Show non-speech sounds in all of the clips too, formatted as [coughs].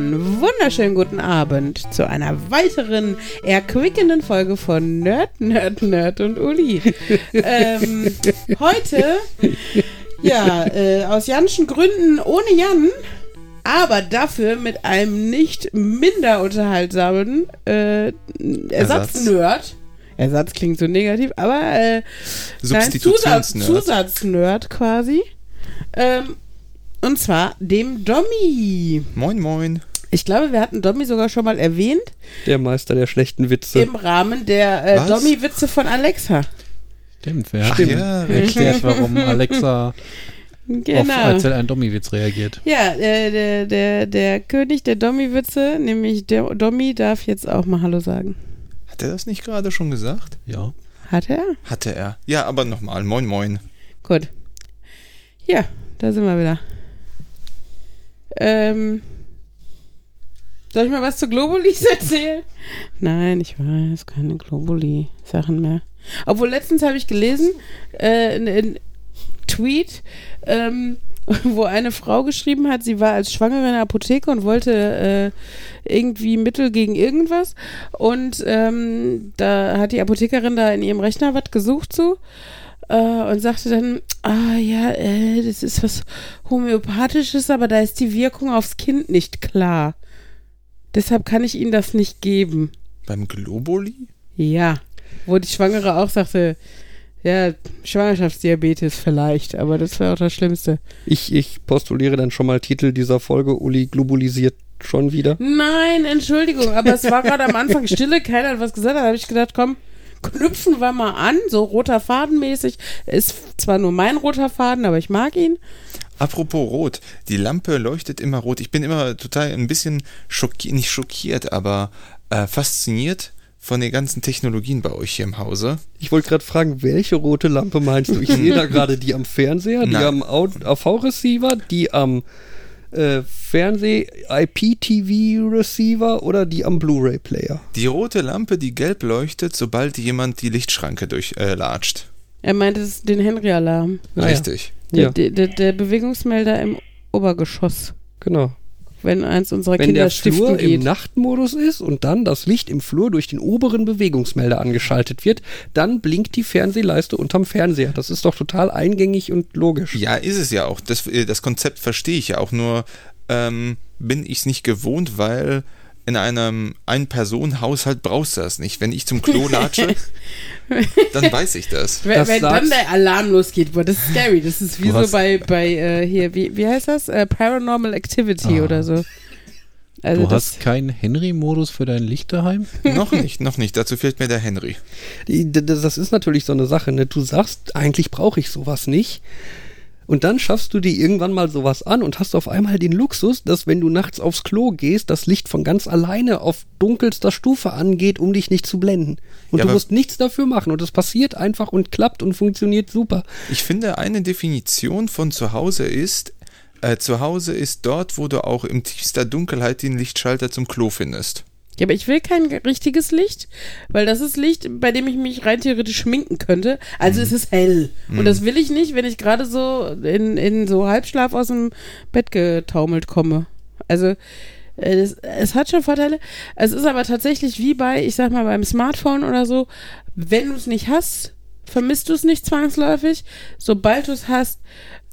einen wunderschönen guten Abend zu einer weiteren erquickenden Folge von Nerd, Nerd, Nerd und Uli. [laughs] ähm, heute, ja, äh, aus Janschen Gründen ohne Jan, aber dafür mit einem nicht minder unterhaltsamen äh, Ersatznerd. Ersatz klingt so negativ, aber äh, Zusatz, Zusatznerd quasi. Ähm, und zwar dem Dommy. Moin, moin. Ich glaube, wir hatten Dommy sogar schon mal erwähnt. Der Meister der schlechten Witze. Im Rahmen der äh, Dommy-Witze von Alexa. Stimmt, wer hat ja, erklärt, warum Alexa genau. auf, als er einen Dommy-Witz reagiert. Ja, äh, der, der, der König der Dommy-Witze, nämlich der Dommy, darf jetzt auch mal Hallo sagen. Hat er das nicht gerade schon gesagt? Ja. Hat er? Hatte er. Ja, aber nochmal. Moin, moin. Gut. Ja, da sind wir wieder. Ähm, soll ich mal was zu Globulis [laughs] erzählen? Nein, ich weiß, keine Globuli-Sachen mehr. Obwohl letztens habe ich gelesen, äh, in, Tweet, ähm, [laughs] wo eine Frau geschrieben hat, sie war als Schwangere in der Apotheke und wollte äh, irgendwie Mittel gegen irgendwas. Und ähm, da hat die Apothekerin da in ihrem Rechner was gesucht zu. Äh, und sagte dann, ah ja, äh, das ist was Homöopathisches, aber da ist die Wirkung aufs Kind nicht klar. Deshalb kann ich Ihnen das nicht geben. Beim Globuli? Ja, wo die Schwangere auch sagte, ja, Schwangerschaftsdiabetes vielleicht, aber das wäre auch das Schlimmste. Ich, ich postuliere dann schon mal Titel dieser Folge, Uli globalisiert schon wieder. Nein, Entschuldigung, aber es war gerade am Anfang Stille, keiner hat was gesagt, da habe ich gedacht, komm, knüpfen wir mal an, so roter Faden mäßig. Ist zwar nur mein roter Faden, aber ich mag ihn. Apropos rot, die Lampe leuchtet immer rot. Ich bin immer total ein bisschen schockiert, nicht schockiert, aber äh, fasziniert von den ganzen Technologien bei euch hier im Hause. Ich wollte gerade fragen, welche rote Lampe meinst du? Ich sehe da [laughs] gerade die am Fernseher, die Nein. am AV-Receiver, die am äh, Fernseh-IPTV-Receiver oder die am Blu-ray-Player? Die rote Lampe, die gelb leuchtet, sobald jemand die Lichtschranke durchlatscht. Äh, er meint es ist den Henry-Alarm. Ah, Richtig. Ja. Der, der, der Bewegungsmelder im Obergeschoss. Genau wenn eins unserer wenn Kinder der Flur geht. im Nachtmodus ist und dann das Licht im Flur durch den oberen Bewegungsmelder angeschaltet wird, dann blinkt die Fernsehleiste unterm Fernseher. Das ist doch total eingängig und logisch. Ja, ist es ja auch. Das, äh, das Konzept verstehe ich ja auch. Nur ähm, bin ich es nicht gewohnt, weil in einem Ein-Personen-Haushalt brauchst du das nicht. Wenn ich zum Klo latsche, [laughs] dann weiß ich das. Wenn, das wenn dann der Alarm losgeht, boah, das ist scary. Das ist wie du so bei, bei äh, hier, wie, wie heißt das? Äh, Paranormal Activity ah. oder so. Also du hast keinen Henry-Modus für dein Licht daheim? [laughs] noch nicht, noch nicht. Dazu fehlt mir der Henry. Das ist natürlich so eine Sache. Ne? Du sagst, eigentlich brauche ich sowas nicht. Und dann schaffst du dir irgendwann mal sowas an und hast auf einmal den Luxus, dass wenn du nachts aufs Klo gehst, das Licht von ganz alleine auf dunkelster Stufe angeht, um dich nicht zu blenden. Und ja, du musst nichts dafür machen und es passiert einfach und klappt und funktioniert super. Ich finde, eine Definition von zu Hause ist, äh, zu Hause ist dort, wo du auch im tiefster Dunkelheit den Lichtschalter zum Klo findest. Ja, aber ich will kein richtiges Licht, weil das ist Licht, bei dem ich mich rein theoretisch schminken könnte. Also mhm. es ist hell. Mhm. Und das will ich nicht, wenn ich gerade so in, in so Halbschlaf aus dem Bett getaumelt komme. Also äh, es, es hat schon Vorteile. Es ist aber tatsächlich wie bei, ich sag mal, beim Smartphone oder so, wenn du es nicht hast, vermisst du es nicht zwangsläufig. Sobald du es hast,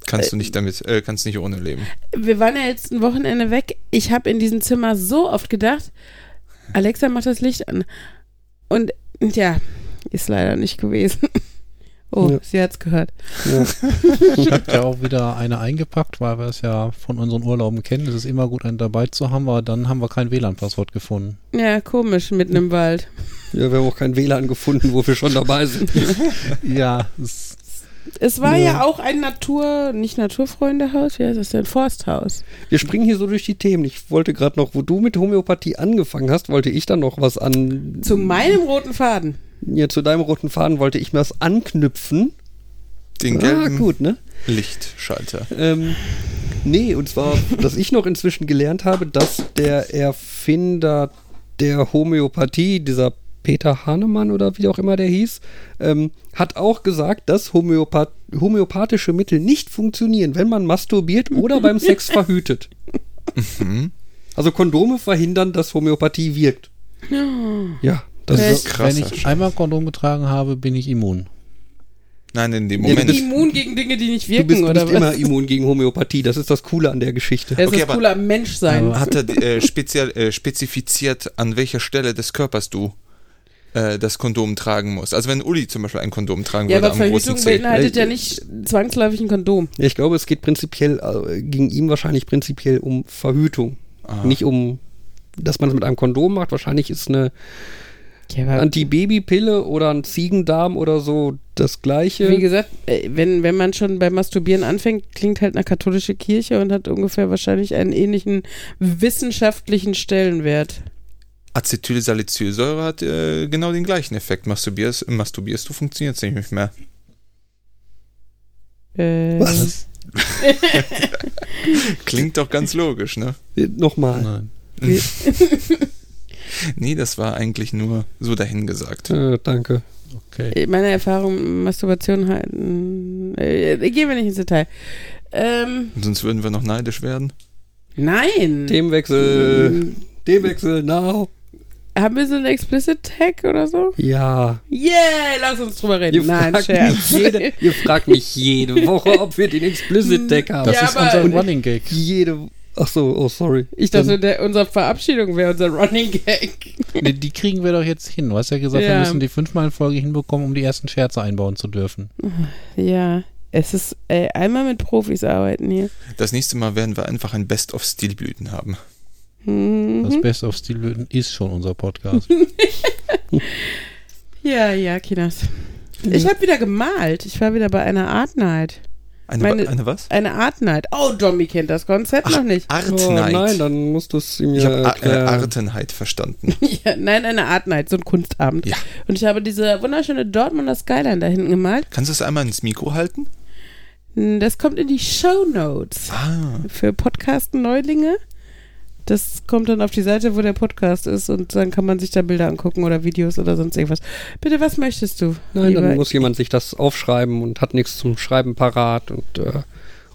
kannst du nicht damit, äh, kannst nicht ohne leben. Wir waren ja jetzt ein Wochenende weg. Ich habe in diesem Zimmer so oft gedacht, Alexa macht das Licht an. Und ja, ist leider nicht gewesen. [laughs] Oh, ja. sie hat's gehört. Ja. [laughs] Ich habe ja auch wieder eine eingepackt, weil wir es ja von unseren Urlauben kennen. Es ist immer gut, einen dabei zu haben, aber dann haben wir kein WLAN-Passwort gefunden. Ja, komisch, mitten im Wald. Ja, wir haben auch kein WLAN gefunden, wo wir schon dabei sind. [laughs] ja, es es war ja. ja, auch ein Natur, nicht Naturfreundehaus, wie heißt das denn? Forsthaus. Wir springen hier so durch die Themen. Ich wollte gerade noch, wo du mit Homöopathie angefangen hast, wollte ich dann noch was an. Zu meinem roten Faden. Ja, zu deinem roten Faden wollte ich mir was anknüpfen. Den gelben ah, gut, ne? Lichtschalter. Ähm, nee, und zwar, dass ich noch inzwischen gelernt habe, dass der Erfinder der Homöopathie, dieser Peter Hahnemann oder wie auch immer der hieß, ähm, hat auch gesagt, dass Homöopath homöopathische Mittel nicht funktionieren, wenn man masturbiert oder beim Sex [laughs] verhütet. Mhm. Also Kondome verhindern, dass Homöopathie wirkt. Ja, das Okay. ist Krasser Wenn ich Scheiß. einmal Kondom getragen habe, bin ich immun. Nein, in dem Ja, du Moment. bist- Immun gegen Dinge, die nicht Du wirken, bist oder nicht was? immer immun gegen Homöopathie. Das ist das Coole an der Geschichte. Das Okay, ist cooler am Menschsein. Hat er äh, speziell, äh, spezifiziert, an welcher Stelle des Körpers du äh, das Kondom tragen musst? Also wenn Uli zum Beispiel ein Kondom tragen ja, würde aber am großen Verhütung beinhaltet ja nicht zwangsläufig ein Kondom. Ich glaube, es geht prinzipiell, äh, ging ihm wahrscheinlich prinzipiell um Verhütung. Ah. Nicht um, dass man es mit einem Kondom macht. Wahrscheinlich ist eine Ja, aber Antibabypille oder ein Ziegendarm oder so das gleiche. wie gesagt, äh, wenn, wenn man schon beim Masturbieren anfängt, klingt halt eine katholische Kirche und hat ungefähr wahrscheinlich einen ähnlichen wissenschaftlichen Stellenwert. Acetylsalicylsäure hat äh, genau den gleichen Effekt. Masturbierst, masturbierst du, funktioniert es nicht mehr. Äh, Was? [laughs] Klingt doch ganz logisch, ne? Äh, Nochmal. Nein. [laughs] Nee, das war eigentlich nur so dahingesagt. Äh, danke. Okay. Meine Erfahrung Masturbation halt. Äh, gehen wir nicht ins Detail. Ähm, Sonst würden wir noch neidisch werden. nein. Themenwechsel. Themenwechsel, now. Haben wir so einen Explicit Tag oder so? Ja. Yeah, lass uns drüber reden. Ihr Nein, fragt, Scherz. mich jede, ihr fragt mich jede Woche, ob wir den Explicit Deck haben. Das Ja, ist unser Running Gag. Jede. Ach so, oh sorry. Ich dachte, der, unsere Verabschiedung wäre unser Running Gag. Die, die kriegen wir doch jetzt hin. Du hast ja gesagt, wir Ja. müssen die fünfmal in Folge hinbekommen, um die ersten Scherze einbauen zu dürfen. Ja, es ist ey, einmal mit Profis arbeiten hier. Das nächste Mal werden wir einfach ein Best of Stilblüten haben. Das Mhm. Best of Stilblüten ist schon unser Podcast. [laughs] Ja, ja, Kinas. Ich habe wieder gemalt. Ich war wieder bei einer Art Night. Eine, Meine- eine was? Eine Art Night. Oh, Domi kennt das Konzept noch nicht. Art Oh, Night. nein, dann musst du es ihm ich ja habe äh, erklären. Artenheit verstanden. [laughs] Ja, nein, eine Art Night, so ein Kunstabend. Ja. Und ich habe diese wunderschöne Dortmunder Skyline da hinten gemalt. Kannst du es einmal ins Mikro halten? Das kommt in die Show Notes Ah, für Podcast-Neulinge. Das kommt dann auf die Seite, wo der Podcast ist und dann kann man sich da Bilder angucken oder Videos oder sonst irgendwas. Bitte, was möchtest du? Nein, lieber- dann muss jemand sich das aufschreiben und hat nichts zum Schreiben parat und äh,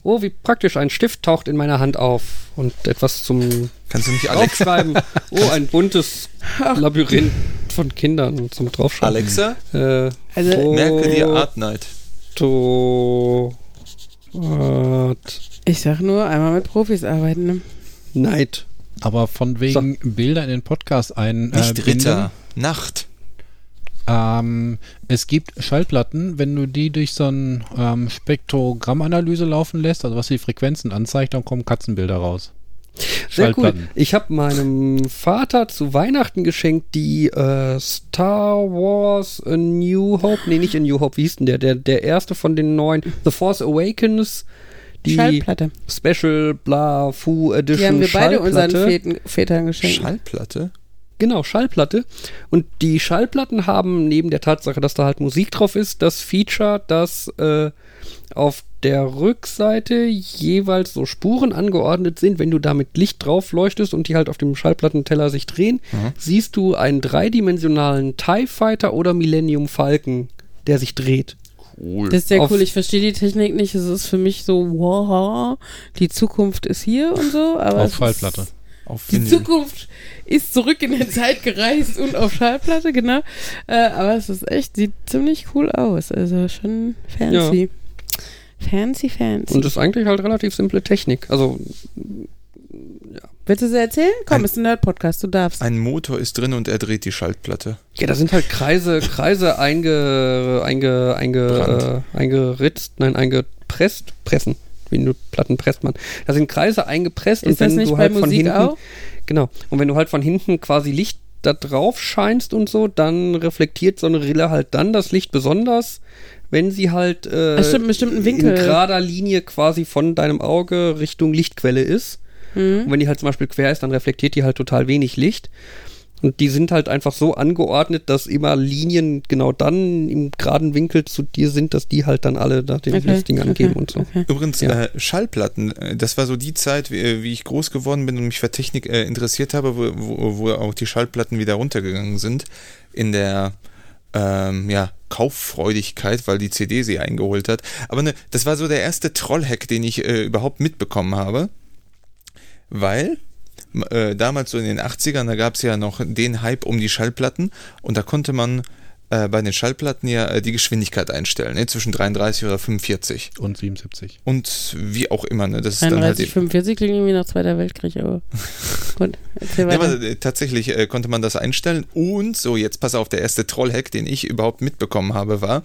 oh, wie praktisch, ein Stift taucht in meiner Hand auf und etwas zum kannst du nicht Alexa? Draufschreiben. [laughs] Oh, ein buntes Ach. Labyrinth von Kindern zum Draufschreiben. Alexa, Äh, Also- merke dir Art Night. To Art Ich sag nur, einmal mit Profis arbeiten. Ne? Night. Aber von wegen Bilder in den Podcast ein. Nicht äh, Ritter, Nacht. Ähm, es gibt Schallplatten, wenn du die durch so ein ähm, Spektrogrammanalyse laufen lässt, also was die Frequenzen anzeigt, dann kommen Katzenbilder raus. Sehr cool. Ich habe meinem Vater zu Weihnachten geschenkt die äh, Star Wars A New Hope. Nee, nicht A New Hope, wie hieß denn der? Der, der erste von den neuen. The Force Awakens. Die Schallplatte. Special Bla Fu Edition. Die haben wir beide unseren Schallplatte. Väten, Vätern geschenkt. Schallplatte? Genau, Schallplatte. Und die Schallplatten haben neben der Tatsache, dass da halt Musik drauf ist, das Feature, dass äh, auf der Rückseite jeweils so Spuren angeordnet sind. Wenn du da mit Licht drauf leuchtest und die halt auf dem Schallplattenteller sich drehen, Mhm. siehst du einen dreidimensionalen TIE Fighter oder Millennium Falcon, der sich dreht. Cool. Das ist sehr Auf- cool. Ich verstehe die Technik nicht. Es ist für mich so, wow, die Zukunft ist hier und so. Aber Auf Schallplatte. Auf die Vinyl. Zukunft ist zurück in der Zeit gereist und auf Schallplatte, genau. Äh, aber es ist echt, sieht ziemlich cool aus. Also schon fancy. Fancy, fancy. Und das ist eigentlich halt relativ simple Technik. Also, Willst du sie erzählen? Komm, Ein- ist ein Nerd-Podcast, du darfst. Ein Motor ist drin und er dreht die Schaltplatte. ja, da sind halt Kreise, Kreise einge, einge, einge, äh, eingeritzt, nein, eingepresst, pressen. Wie du Platten presst man. Da sind Kreise eingepresst ist und das wenn nicht du bei halt von Musik hinten, auch? genau, und wenn du halt von hinten quasi Licht da drauf scheinst und so, dann reflektiert so eine Rille halt dann das Licht besonders, wenn sie halt äh, stimmt, einen bestimmten in Winkel. gerader Linie quasi von deinem Auge Richtung Lichtquelle ist. Mhm. Und wenn die halt zum Beispiel quer ist, dann reflektiert die halt total wenig Licht. Und die sind halt einfach so angeordnet, dass immer Linien genau dann im geraden Winkel zu dir sind, dass die halt dann alle da den Okay, Lichtding angeben okay, und so. Okay. Übrigens, Ja. äh, Schallplatten, äh, das war so die Zeit, wie, äh, wie ich groß geworden bin und mich für Technik äh, interessiert habe, wo, wo, wo auch die Schallplatten wieder runtergegangen sind. In der ähm, ja, Kauffreudigkeit, weil die CD sie eingeholt hat. Aber ne, das war so der erste Trollhack, den ich äh, überhaupt mitbekommen habe. Weil äh, damals so in den 80ern, da gab es ja noch den Hype um die Schallplatten und da konnte man äh, bei den Schallplatten ja äh, die Geschwindigkeit einstellen, ne? zwischen 33 oder 45 Und 77. und wie auch immer. Ne? Das ist dann halt 33, eben, 45 klingt irgendwie nach Zweiter Weltkrieg, aber [laughs] gut, erzähl Ja, aber äh, tatsächlich äh, konnte man das einstellen und so, jetzt pass auf, der erste Trollhack, den ich überhaupt mitbekommen habe, war,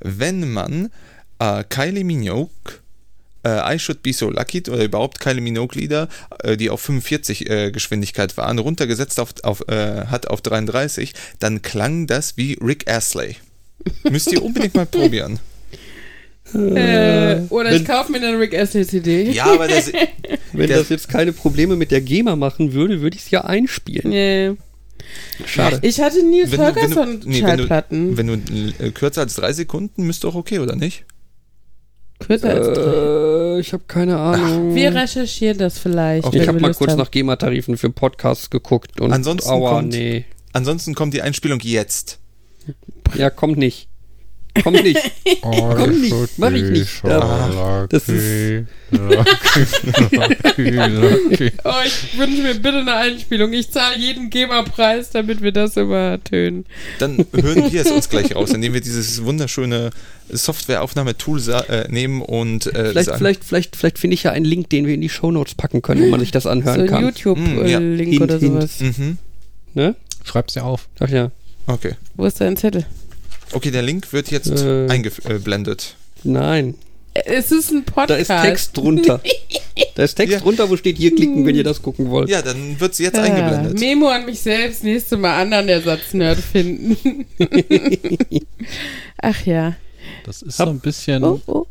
wenn man äh, Kylie Minogue äh, I Should Be So Lucky oder überhaupt Kylie Minogue Lieder, äh, die auf 45 äh, Geschwindigkeit waren, runtergesetzt auf, auf, äh, hat auf 33, dann klang das wie Rick Astley. [laughs] Müsst ihr unbedingt mal probieren. äh, oder ich wenn- kaufe mir eine Rick Astley CD. Ja, aber das, [laughs] Wenn das jetzt keine Probleme mit der GEMA machen würde, würde ich es ja einspielen. Nee. Schade. Ich hatte Nils wenn du, wenn du, nee, wenn Schallplatten. du, wenn du äh, kürzer als drei Sekunden, müsste doch okay, oder nicht? Kürzer als drei. Äh, ich habe keine Ahnung. Wir recherchieren das vielleicht. Okay. ich habe mal kurz haben. nach GEMA-Tarifen für Podcasts geguckt und Ansonsten aua, kommt- nee. Ansonsten kommt die Einspielung jetzt. Ja, kommt nicht. Kommt nicht. Komm nicht, [laughs] mach ich nicht. Ja, das ist- Oh, ich wünsche mir bitte eine Einspielung. Ich zahle jeden GEMA-Preis, damit wir das übertönen. Dann hören wir es uns gleich raus, indem wir dieses wunderschöne Softwareaufnahmetool äh, nehmen und äh, Vielleicht, sagen, vielleicht, vielleicht, vielleicht finde ich ja einen Link, den wir in die Shownotes packen können, wo man sich das So anhören ein kann. Mm, ja. YouTube-Link Hint, oder hint. sowas. Mhm. Ne? Schreib's dir auf. Ach ja. Okay. Wo ist dein Zettel? Okay, der Link wird jetzt Äh. eingeblendet. Nein. Es ist ein Da Podcast. ist Text drunter. [laughs] Da ist Text Ja. drunter, wo steht hier klicken, wenn ihr das gucken wollt. Ja, dann wird sie jetzt Ah, eingeblendet. Memo an mich selbst, nächste Mal anderen Ersatznerd finden. [laughs] Ach ja. Das ist so ein bisschen Oh, oh.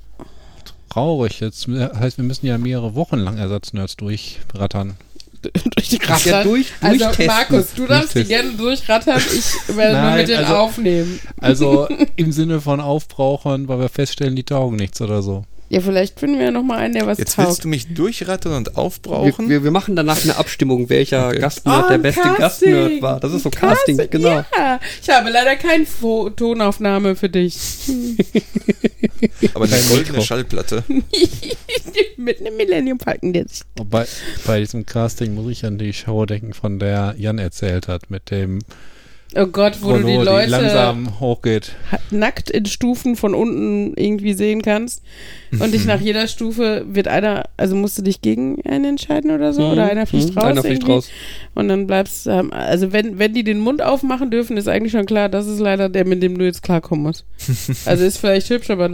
traurig. Jetzt heißt, wir müssen ja mehrere Wochen lang Ersatznerds durchrattern. [laughs] durch die Ja, Rattern. durch, also durchtesten. Markus, du darfst die gerne durchrattern. Ich werde mal Nein, mit denen also- aufnehmen. Also [laughs] im Sinne von Aufbrauchern, weil wir feststellen, die taugen nichts oder so. Ja, vielleicht finden wir ja noch mal einen, der was Jetzt willst taugt. du mich durchrattern und Wir, aufbrauchen? wir, wir machen danach eine Abstimmung, welcher Okay. Gastnerd Oh, der ein beste Casting. Gastnerd war. Das ist so Casting, genau. Ja, ich habe leider keine Fo Tonaufnahme für dich. [laughs] [laughs] Aber eine goldene Mikro. Schallplatte. [laughs] mit einem Millennium Falcon, der sich bei, bei diesem Casting muss ich an die Show denken, von der Jan erzählt hat, mit dem Oh Gott, wo du die Chrono, Leute langsam hochgeht. nackt in Stufen von unten irgendwie sehen kannst. Und dich [laughs] nach jeder Stufe wird einer, also musst du dich gegen einen entscheiden oder so? Oder einer fliegt Mhm, raus? Einer fliegt raus. Und dann bleibst du, ähm, also wenn, wenn die den Mund aufmachen dürfen, ist eigentlich schon klar, das ist leider der, mit dem du jetzt klarkommen musst. [laughs] also ist vielleicht hübsch, aber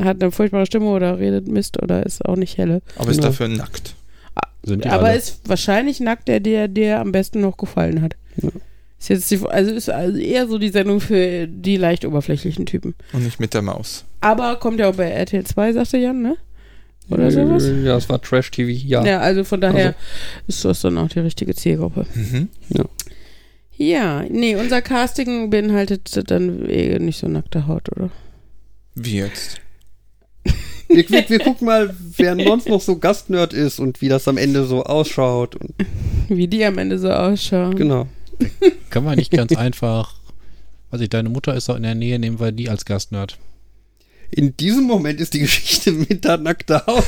hat eine furchtbare Stimme oder redet Mist oder ist auch nicht helle. Aber ist Genau. dafür nackt. Die aber alle. ist wahrscheinlich nackt der, der dir am besten noch gefallen hat. Ja. Ist jetzt die, also ist also eher so die Sendung für die leicht oberflächlichen Typen. Und nicht mit der Maus. Aber kommt ja auch bei RTL 2, sagte Jan, ne? Oder sowas? Ja, es war Trash-TV, ja. Ja, also von daher Also. ist das dann auch die richtige Zielgruppe. Mhm. Ja, nee, unser Casting beinhaltet dann eh nicht so nackte Haut, oder? Wie jetzt? Wir, wir, wir gucken mal, wer sonst noch so Gastnerd ist und wie das am Ende so ausschaut. Und, Wie die am Ende so ausschauen. genau. [laughs] Kann man nicht ganz einfach, weiß ich, deine Mutter ist auch in der Nähe, nehmen wir die als Gastnerd. In diesem Moment ist die Geschichte [laughs] mit der nackten Haut.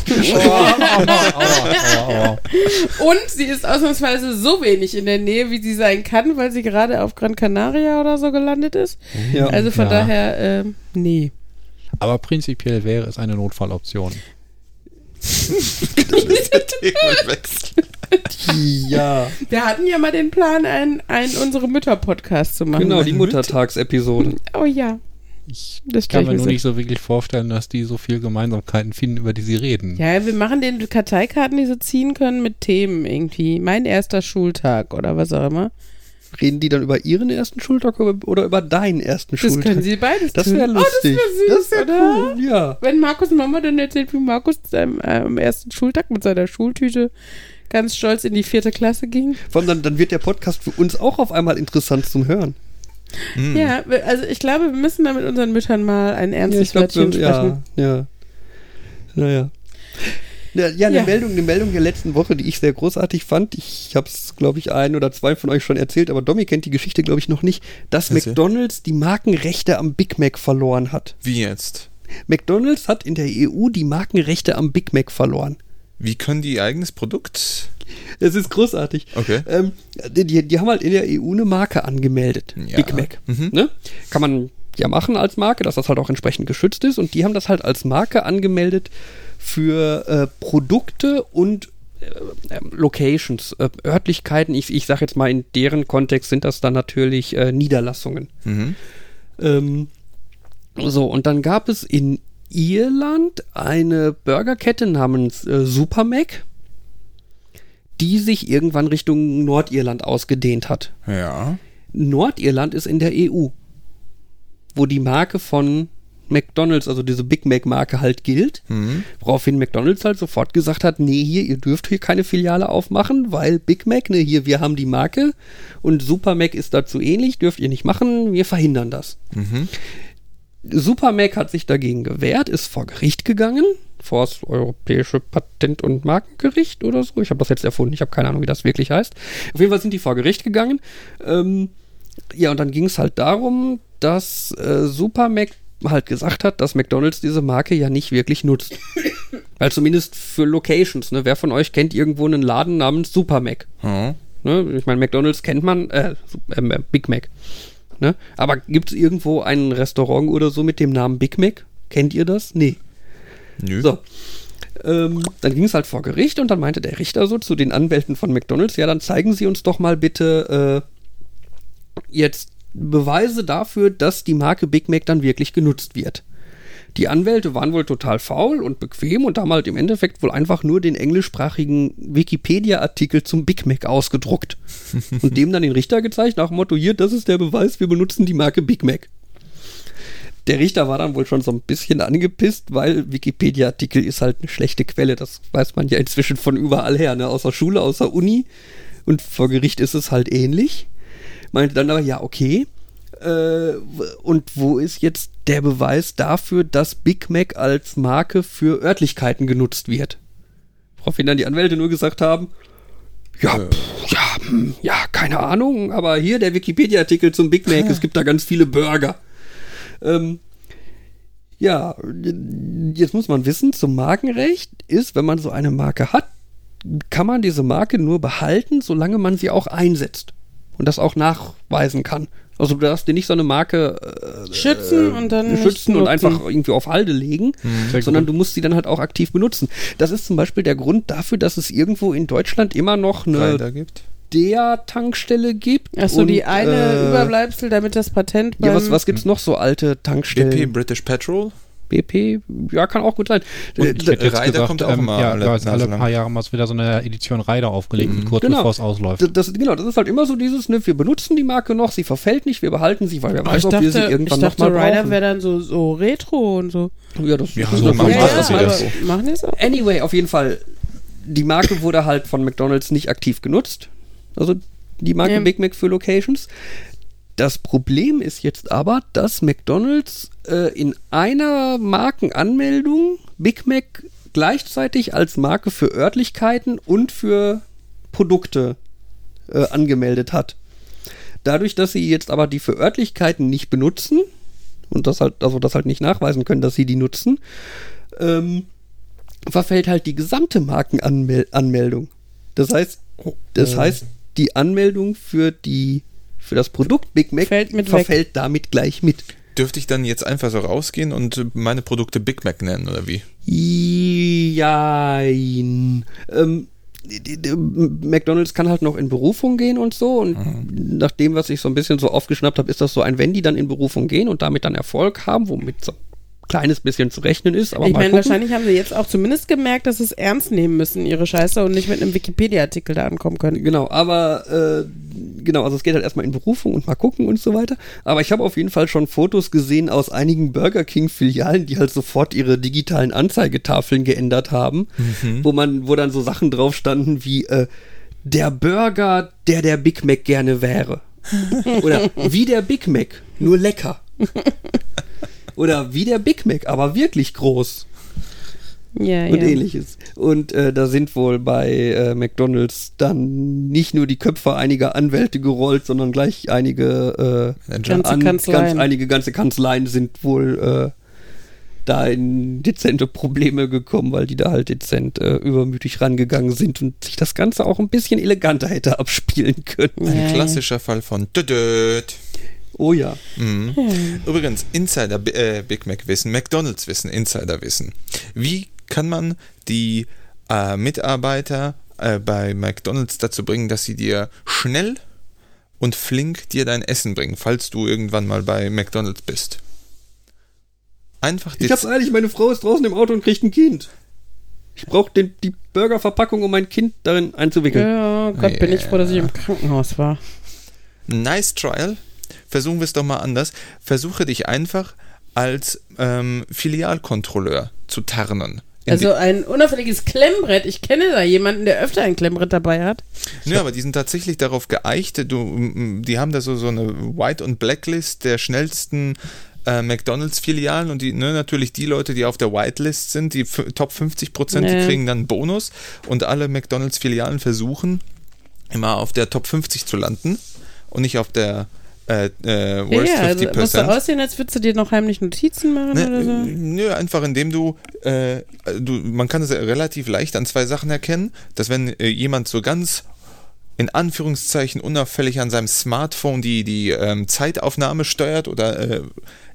Und sie ist ausnahmsweise so wenig in der Nähe, wie sie sein kann, weil sie gerade auf Gran Canaria oder so gelandet ist. Ja. Also von Ja. daher, ähm, nee. Aber prinzipiell wäre es eine Notfalloption. Themenwechsel. ja. Wir hatten ja mal den Plan, einen, einen unsere Mütter-Podcast zu machen. Genau, die Muttertagsepisode. Oh ja. Ich Das kann mir mir nur so- nicht so wirklich vorstellen, dass die so viel Gemeinsamkeiten finden, über die sie reden. Ja, wir machen den Karteikarten, die sie ziehen können, mit Themen irgendwie. Mein erster Schultag oder was auch immer. Reden die dann über ihren ersten Schultag oder- über deinen ersten Das Schultag? können sie beides das wäre lustig. Oh, das wäre süß, wär oder? cool, ja. Wenn Markus Mama dann erzählt, wie Markus am, am ersten Schultag mit seiner Schultüte ganz stolz in die vierte Klasse ging. Vor allem dann, dann wird der Podcast für uns auch auf einmal interessant zum Hören. Hm. Ja, also ich glaube, wir müssen da mit unseren Müttern mal ein ernstes glaub, Wörtchen wir- sprechen. ja, ja. Naja. Ja, ja, eine Ja. Meldung, eine Meldung der letzten Woche, die ich sehr großartig fand. Ich habe es, glaube ich, ein oder zwei von euch schon erzählt, aber Domi kennt die Geschichte, glaube ich, noch nicht, dass Erzähl. McDonald's die Markenrechte am Big Mac verloren hat. Wie jetzt? McDonald's hat in der EU die Markenrechte am Big Mac verloren. Wie können die ihr eigenes Produkt? Es ist großartig. Okay. Ähm, die, die, die haben halt in der EU eine Marke angemeldet. Ja. Big Mac. Mhm. Ne? Kann man ja machen als Marke, dass das halt auch entsprechend geschützt ist. Und die haben das halt als Marke angemeldet für äh, Produkte und äh, ähm, Locations, äh, Örtlichkeiten. Ich, ich sage jetzt mal, in deren Kontext sind das dann natürlich äh, Niederlassungen. Mhm. Ähm, so, und dann gab es in Irland eine Burgerkette namens äh, Supermac, die sich irgendwann Richtung Nordirland ausgedehnt hat. Ja. Nordirland ist in der EU, wo die Marke von McDonald's, also diese Big Mac Marke halt gilt, Mhm. woraufhin McDonald's halt sofort gesagt hat, nee, hier, ihr dürft hier keine Filiale aufmachen, weil Big Mac, ne, hier, wir haben die Marke und Super Mac ist dazu ähnlich, dürft ihr nicht machen, wir verhindern das. Mhm. Super Mac hat sich dagegen gewehrt, ist vor Gericht gegangen, vor das Europäische Patent- und Markengericht oder so. Ich habe das jetzt erfunden, ich habe keine Ahnung, wie das wirklich heißt. Auf jeden Fall sind die vor Gericht gegangen. Ähm, ja, und dann ging es halt darum, dass äh, Super Mac halt gesagt hat, dass McDonald's diese Marke ja nicht wirklich nutzt. [laughs] Weil zumindest für Locations, ne? Wer von euch kennt irgendwo einen Laden namens Super Mac? Oh. Ne? Ich meine, McDonalds kennt man, äh, ähm, äh, Big Mac. Ne? Aber gibt es irgendwo ein Restaurant oder so mit dem Namen Big Mac? Kennt ihr das? Nee. Nö. So. Ähm, dann ging es halt vor Gericht und dann meinte der Richter so zu den Anwälten von McDonalds, ja, dann zeigen Sie uns doch mal bitte äh, jetzt Beweise dafür, dass die Marke Big Mac dann wirklich genutzt wird. Die Anwälte waren wohl total faul und bequem und haben halt im Endeffekt wohl einfach nur den englischsprachigen Wikipedia-Artikel zum Big Mac ausgedruckt [laughs] und dem dann den Richter gezeigt, nach dem Motto, hier, das ist der Beweis, wir benutzen die Marke Big Mac. Der Richter war dann wohl schon so ein bisschen angepisst, weil Wikipedia-Artikel ist halt eine schlechte Quelle. Das weiß man ja inzwischen von überall her, ne? Außer Schule, außer Uni. Und vor Gericht ist es halt ähnlich. Meinte dann aber, ja, okay. Äh, und wo ist jetzt der Beweis dafür, dass Big Mac als Marke für Örtlichkeiten genutzt wird? Woraufhin dann die Anwälte nur gesagt haben, ja, pff, ja, hm, ja, keine Ahnung, aber hier der Wikipedia-Artikel zum Big Mac, es gibt da ganz viele Burger. Ähm, ja, jetzt muss man wissen, zum Markenrecht ist, wenn man so eine Marke hat, kann man diese Marke nur behalten, solange man sie auch einsetzt und das auch nachweisen kann. Also du darfst dir nicht so eine Marke äh, Schützen und dann schützen und einfach irgendwie auf Halde legen, Sehr sondern gut. du musst sie dann halt auch aktiv benutzen. Das ist zum Beispiel der Grund dafür, dass es irgendwo in Deutschland immer noch eine Reiter gibt. DEA-Tankstelle gibt. Achso, die eine äh, Überbleibsel, damit das Patent Ja, was, was gibt's noch so alte Tankstellen? BP British Petrol. BP, ja, kann auch gut sein. Und Äh, ich Reiter kommt auch ähm, immer ja, alle ja, alle, paar Jahre mal wieder so eine Edition Rider aufgelegt, Mhm. kurz Genau. bevor es ausläuft. das, das, genau, das ist halt immer so dieses, ne, wir benutzen die Marke noch, sie verfällt nicht, wir behalten sie, weil weiß, ich ob wir sie ich irgendwann dachte nochmal brauchen. wäre dann so, so Retro und so. Ja, das Ja, das so machen wir das machen es auch? Anyway, auf jeden Fall, die Marke wurde halt von McDonalds nicht aktiv genutzt. Also die Marke Ja. Big Mac für Locations. Das Problem ist jetzt aber, dass McDonalds äh, in einer Markenanmeldung Big Mac gleichzeitig als Marke für Örtlichkeiten und für Produkte äh, angemeldet hat. Dadurch, dass sie jetzt aber die für Örtlichkeiten nicht benutzen und das halt, also das halt nicht nachweisen können, dass sie die nutzen, ähm, verfällt halt die gesamte Markenanmeldung. Das heißt, das heißt, die Anmeldung für die für das Produkt Big Mac Fällt mit verfällt damit gleich mit. Dürfte ich dann jetzt einfach so rausgehen und meine Produkte Big Mac nennen oder wie? Jein. Ähm, McDonalds kann halt noch in Berufung gehen und so. Und nach dem, was ich so ein bisschen so aufgeschnappt habe, ist das so ein, wenn die dann in Berufung gehen und damit dann Erfolg haben, womit so kleines bisschen zu rechnen ist. Aber ich meine, wahrscheinlich haben sie jetzt auch zumindest gemerkt, dass sie es ernst nehmen müssen, ihre Scheiße, und nicht mit einem Wikipedia-Artikel da ankommen können. Genau, aber äh, genau, also es geht halt erstmal in Berufung und mal gucken und so weiter. Aber ich habe auf jeden Fall schon Fotos gesehen aus einigen Burger King-Filialen, die halt sofort ihre digitalen Anzeigetafeln geändert haben, wo man, wo dann so Sachen drauf standen wie äh, der Burger, der der Big Mac gerne wäre. [laughs] Oder wie der Big Mac, nur lecker. [laughs] Oder wie der Big Mac, aber wirklich groß Ja, und ja. ähnliches. Und äh, da sind wohl bei äh, McDonalds dann nicht nur die Köpfe einiger Anwälte gerollt, sondern gleich einige äh. Ganze Kanzleien. ganz, einige ganze Kanzleien sind wohl da in dezente Probleme gekommen, weil die da halt dezent äh, übermütig rangegangen sind und sich das Ganze auch ein bisschen eleganter hätte abspielen können. Ein Ja, klassischer Fall von Dödöd. Oh ja. Mhm. Übrigens, Insider äh, Big Mac Wissen, McDonalds Wissen, Insider Wissen. Wie kann man die äh, Mitarbeiter äh, bei McDonalds dazu bringen, dass sie dir schnell und flink dir dein Essen bringen, falls du irgendwann mal bei McDonalds bist? Einfach Ich hab's eilig, meine Frau ist draußen im Auto und kriegt ein Kind. Ich brauche die Burgerverpackung, um mein Kind darin einzuwickeln. Ja, Gott, bin ich froh, dass ich im Krankenhaus war. Nice Trial. Versuchen wir es doch mal anders. Versuche dich einfach als ähm, Filialkontrolleur zu tarnen. Also ein unauffälliges Klemmbrett. Ich kenne da jemanden, der öfter ein Klemmbrett dabei hat. die, ja, aber die sind tatsächlich darauf geeicht. Du, die haben da so, so eine White- und Blacklist der schnellsten äh, McDonalds-Filialen und die, ne, natürlich die Leute, die auf der Whitelist sind, die Top 50 Prozent, die Ja. kriegen dann einen Bonus und alle McDonalds-Filialen versuchen immer auf der Top 50 zu landen und nicht auf der äh, äh, Ja, Worst ja, also 50 musst du aussehen, als würdest du dir noch heimlich Notizen machen Ne, oder so. Nö, einfach indem du, äh, du, man kann es ja relativ leicht an zwei Sachen erkennen, dass wenn äh, jemand so ganz in Anführungszeichen unauffällig an seinem Smartphone die, die ähm, Zeitaufnahme steuert oder äh,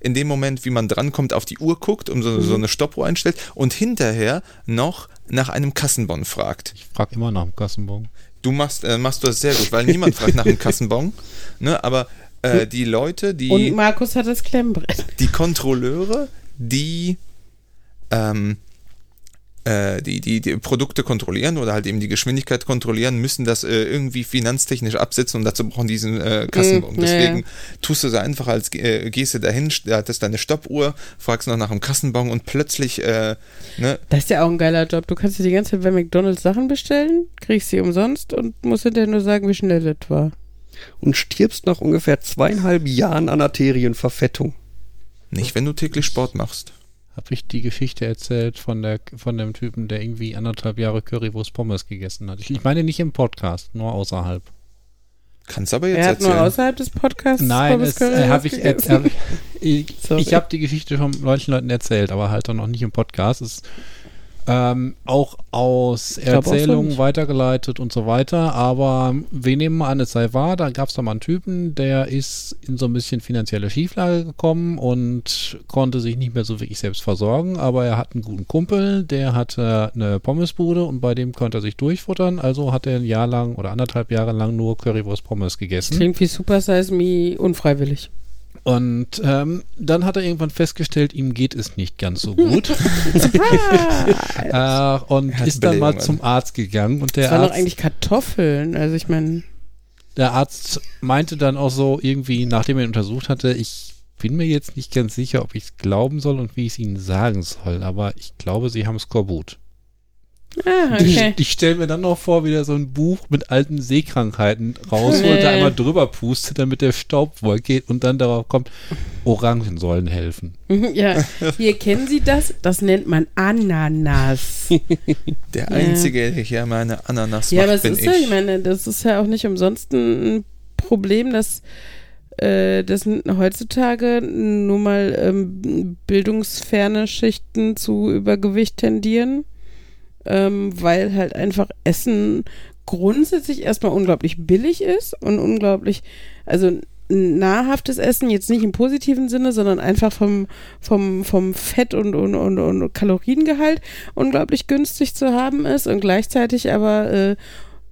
in dem Moment, wie man drankommt, auf die Uhr guckt und so, so eine Stoppuhr einstellt und hinterher noch nach einem Kassenbon fragt. Ich frage immer nach dem Kassenbon. Du machst, äh, machst du das sehr gut, weil niemand fragt nach einem [laughs] Kassenbon, ne, aber äh, die Leute, die... Und Markus hat das Klemmbrett. die Kontrolleure, die, ähm, äh, die, die, die Produkte kontrollieren oder halt eben die Geschwindigkeit kontrollieren, müssen das äh, irgendwie finanztechnisch absetzen und dazu brauchen die diesen äh, Kassenbon. Mm, Deswegen ja. tust du so einfach als äh, gehst du dahin, hattest deine Stoppuhr, fragst noch nach dem Kassenbon und plötzlich, äh, ne, Das ist ja auch ein geiler Job. Du kannst dir die ganze Zeit bei McDonalds Sachen bestellen, kriegst sie umsonst und musst hinterher nur sagen, wie schnell das war. Und stirbst nach ungefähr zweieinhalb Jahren an Arterienverfettung. nicht wenn du täglich Sport machst. Habe ich die Geschichte erzählt von, der, von dem Typen, der irgendwie anderthalb Jahre Currywurst Pommes gegessen hat. Ich, ich meine nicht im Podcast, nur außerhalb. Kannst aber jetzt Er hat nur erzählen. außerhalb des Podcasts Nein, es, äh, habe ich, äh, gegessen. hab ich, ich, ich habe die Geschichte schon manchen Leuten erzählt, aber halt dann noch nicht im Podcast. Es ähm, auch aus auch Erzählungen nicht. weitergeleitet und so weiter. Aber wir nehmen mal an, es sei wahr. Da gab es da mal einen Typen, der ist in so ein bisschen finanzielle Schieflage gekommen und konnte sich nicht mehr so wirklich selbst versorgen. Aber er hat einen guten Kumpel, der hatte eine Pommesbude und bei dem konnte er sich durchfuttern. Also hat er ein Jahr lang oder anderthalb Jahre lang nur Currywurst Pommes gegessen. Klingt wie Super Size Me unfreiwillig. Und ähm, dann hat er irgendwann festgestellt, ihm geht es nicht ganz so gut. [laughs] [laughs] äh, und ist dann mal zum Arzt gegangen. Und der Das waren doch Arzt, eigentlich Kartoffeln. Also ich meine, der Arzt meinte dann auch so irgendwie, nachdem er ihn untersucht hatte, ich bin mir jetzt nicht ganz sicher, ob ich es glauben soll und wie ich es ihnen sagen soll. Aber ich glaube, sie haben Skorbut. Ah, okay. Ich, ich stelle mir dann noch vor, wie der so ein Buch mit alten Seekrankheiten rausholt, Nee. da einmal drüber pustet, damit der Staub wohl geht und dann darauf kommt, Orangen sollen helfen. [laughs] ja, hier kennen Sie das? Das nennt man Ananas. [laughs] Der Ja. Einzige, der hier meine Ananas ja, macht, aber es bin ist ich. ja, ich meine, das ist ja auch nicht umsonst ein Problem, dass, äh, dass heutzutage nur mal ähm, bildungsferne Schichten zu Übergewicht tendieren, ähm, weil halt einfach Essen grundsätzlich erstmal unglaublich billig ist und unglaublich, also nahrhaftes Essen, jetzt nicht im positiven Sinne, sondern einfach vom, vom, vom Fett und, und, und, und Kaloriengehalt unglaublich günstig zu haben ist und gleichzeitig aber äh,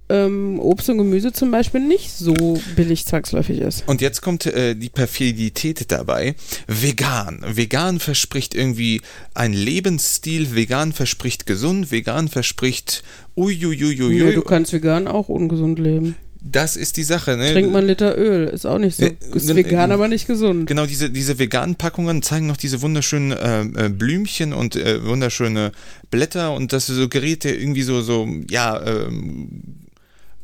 ähm, Obst und Gemüse zum Beispiel nicht so billig zwangsläufig ist. Und jetzt kommt äh, die Perfidität dabei. Vegan. Vegan verspricht irgendwie ein Lebensstil. Vegan verspricht gesund. Vegan verspricht uiuiuiui. Ja, du kannst vegan auch ungesund leben. das ist die Sache. Ne? Trink mal einen Liter Öl, ist auch nicht so, ist vegan, äh, aber nicht gesund. Genau, diese, diese veganen Packungen zeigen noch diese wunderschönen äh, äh, Blümchen und äh, wunderschöne Blätter und das suggeriert ja irgendwie so, so ja, ähm,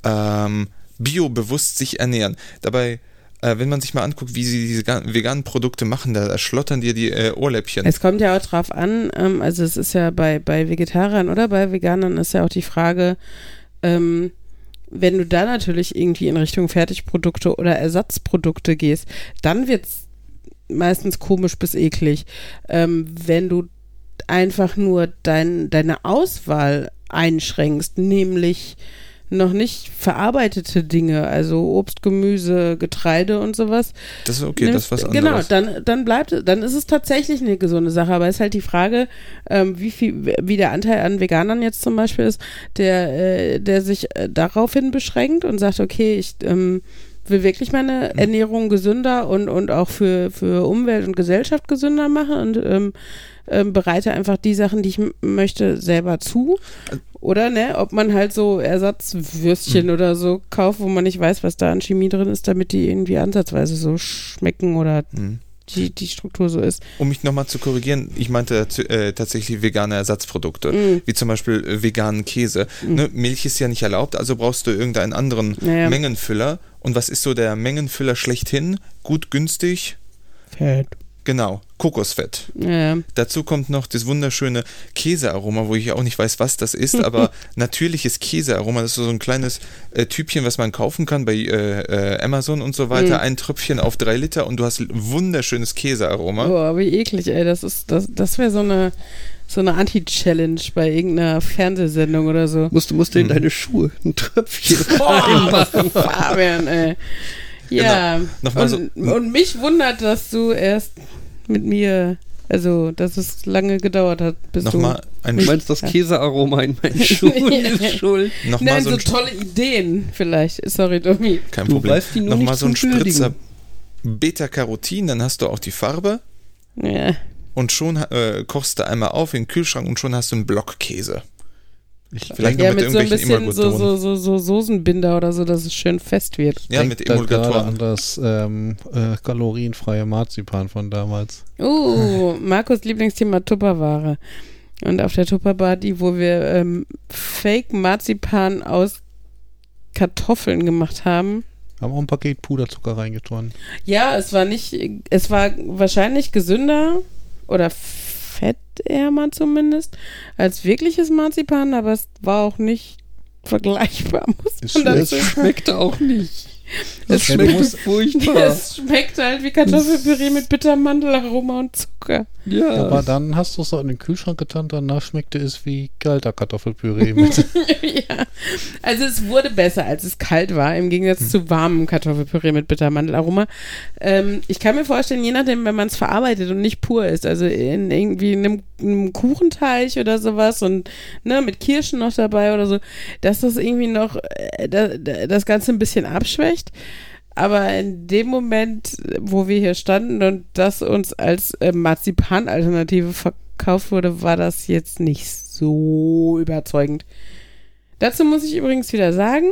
ähm, biobewusst sich ernähren. Dabei, äh, wenn man sich mal anguckt, wie sie diese ga- veganen Produkte machen, da schlottern dir die äh, Ohrläppchen. Es kommt ja auch drauf an, ähm, also es ist ja bei, bei Vegetariern oder bei Veganern ist ja auch die Frage, ähm, wenn du da natürlich irgendwie in Richtung Fertigprodukte oder Ersatzprodukte gehst, dann wird's meistens komisch bis eklig. Ähm, wenn du einfach nur dein, deine Auswahl einschränkst, nämlich noch nicht verarbeitete Dinge, also Obst, Gemüse, Getreide und sowas. Das ist okay, das ist was Genau, anderes. dann, dann bleibt, dann ist es tatsächlich eine gesunde Sache, aber es ist halt die Frage, ähm, wie viel, wie der Anteil an Veganern jetzt zum Beispiel ist, der, äh, der sich äh, daraufhin beschränkt und sagt, okay, ich ähm, will wirklich meine Mhm. Ernährung gesünder und, und auch für, für Umwelt und Gesellschaft gesünder machen und ähm, ähm, bereite einfach die Sachen, die ich möchte, selber zu. Oder, ne, ob man halt so Ersatzwürstchen Mhm. oder so kauft, wo man nicht weiß, was da an Chemie drin ist, damit die irgendwie ansatzweise so schmecken oder Hm. die, die Struktur so ist. Um mich nochmal zu korrigieren, ich meinte äh, tatsächlich vegane Ersatzprodukte, Mm. wie zum Beispiel äh, veganen Käse. Ne, Milch ist ja nicht erlaubt, also brauchst du irgendeinen anderen Naja. Mengenfüller. Und was ist so der Mengenfüller schlechthin? Gut, günstig? Fett. Genau, Kokosfett. Ja. Dazu kommt noch das wunderschöne Käsearoma, wo ich auch nicht weiß, was das ist, aber [laughs] natürliches Käsearoma. Das ist so ein kleines äh, Typchen, was man kaufen kann bei äh, äh, Amazon und so weiter. Mhm. Ein Tröpfchen auf drei Liter und du hast wunderschönes Käsearoma. Oh, wie eklig, ey. Das ist, das, das wäre so eine, so eine Anti-Challenge bei irgendeiner Fernsehsendung oder so. Musst du musst du in Mhm. deine Schuhe ein Tröpfchen [laughs] Oh, reinmachen. Fabian, ey. Ja. Nochmal so- und, und mich wundert, dass du erst mit mir, also, dass es lange gedauert hat, bis Nochmal ein Du meinst, das Käsearoma in meinen [laughs] Schuhen ist schuld? du. Nochmal Nein, so so tolle Ideen vielleicht. Sorry, Domi. Kein Du Problem. die nur Nochmal nicht so ein. Spritzer Beta-Carotin, dann hast du auch die Farbe Ja. und schon äh, kochst du einmal auf in den Kühlschrank und schon hast du einen Block Käse. Ich Vielleicht Ja, mit, mit so ein bisschen so, so, so, so Soßenbinder oder so, dass es schön fest wird. ja, denk mit Emulgatoren. an das ähm, äh, kalorienfreie Marzipan von damals. Uh, [laughs] Markus Lieblingsthema Tupperware. Und auf der Tupperparty, wo wir ähm, Fake-Marzipan aus Kartoffeln gemacht haben. Haben auch ein Paket Puderzucker reingetan. Ja, es war nicht, es war wahrscheinlich gesünder oder fettärmer zumindest als wirkliches Marzipan, aber es war auch nicht vergleichbar, [laughs] muss Ist man schwer. Es dazu schmeckte auch nicht. Es schmeckt furchtbar. [laughs] Es schmeckt halt wie Kartoffelpüree mit Bittermandelaroma und Zucker. Ja, Aber dann hast du es so in den Kühlschrank getan, danach schmeckte es wie kalter Kartoffelpüree mit. [laughs] ja. Also es wurde besser, als es kalt war, im Gegensatz zu warmem Kartoffelpüree mit Bittermandelaroma. Ähm, ich kann mir vorstellen, je nachdem, wenn man es verarbeitet und nicht pur ist, also in irgendwie einem, einem Kuchenteig oder sowas und ne, mit Kirschen noch dabei oder so, dass das irgendwie noch äh, da, da, das Ganze ein bisschen abschwächt. Aber in dem Moment, wo wir hier standen und das uns als äh, Marzipan-Alternative verkauft wurde, war das jetzt nicht so überzeugend. Dazu muss ich übrigens wieder sagen,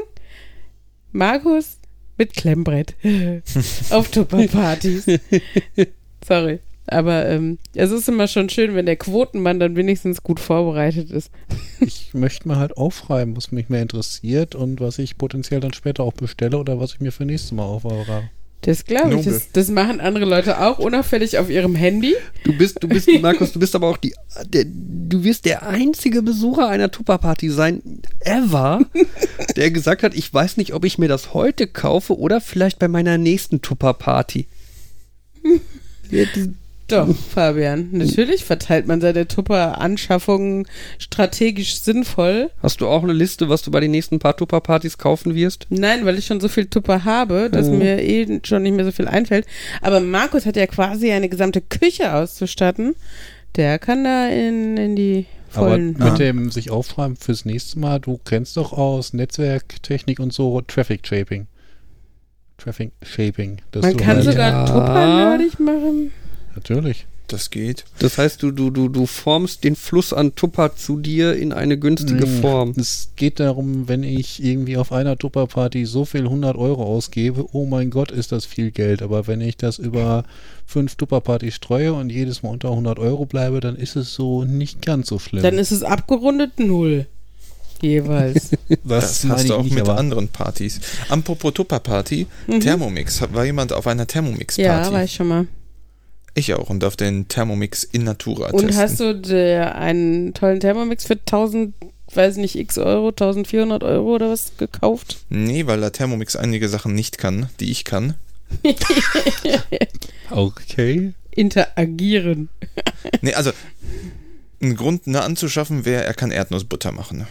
Markus mit Klemmbrett [laughs] auf Tupperpartys. [laughs] Sorry. Aber ähm, es ist immer schon schön, wenn der Quotenmann dann wenigstens gut vorbereitet ist. [laughs] Ich möchte mal halt aufschreiben, was mich mehr interessiert und was ich potenziell dann später auch bestelle oder was ich mir für nächstes Mal aufbewahre. Das glaube ich. Das, das machen andere Leute auch unauffällig auf ihrem Handy. du bist, du bist, Markus, du bist aber auch die, der, du wirst der einzige Besucher einer Tupperparty sein, ever, [laughs] der gesagt hat, ich weiß nicht, ob ich mir das heute kaufe oder vielleicht bei meiner nächsten Tupperparty. [laughs] Doch, Fabian. Natürlich verteilt man seine Tupper-Anschaffungen strategisch sinnvoll. Hast du auch eine Liste, was du bei den nächsten paar Tupperpartys kaufen wirst? Nein, weil ich schon so viel Tupper habe, dass Mhm. mir eh schon nicht mehr so viel einfällt. Aber Markus hat ja quasi eine gesamte Küche auszustatten. Der kann da in, in die Aber vollen. mit dem sich aufschreiben fürs nächste Mal, du kennst doch aus Netzwerktechnik und so Traffic Shaping. Traffic Shaping. Man du kann halt- sogar Ja. Tupper nerdig machen. Natürlich. Das geht. Das heißt, du, du, du, du formst den Fluss an Tupper zu dir in eine günstige Mm, Form. Es geht darum, wenn ich irgendwie auf einer Tupperparty so viel 100 Euro ausgebe, oh mein Gott, ist das viel Geld. Aber wenn ich das über fünf Tupperpartys streue und jedes Mal unter 100 Euro bleibe, dann ist es so nicht ganz so schlimm. Dann ist es abgerundet null. Jeweils. [laughs] Das, meine hast du auch nicht, mit aber- anderen Partys. Apropos Tupper-Party, Thermomix. War jemand auf einer Thermomix-Party? Mhm. ja, war ich schon mal. Ich auch und darf den Thermomix in Natura Und testen. hast du der, einen tollen Thermomix für 1000, weiß nicht, x Euro, 1400 Euro oder was gekauft? Nee, weil der Thermomix einige Sachen nicht kann, die ich kann. [laughs] Okay. Interagieren. Nee, also ein Grund, ne, anzuschaffen, wäre, er kann Erdnussbutter machen.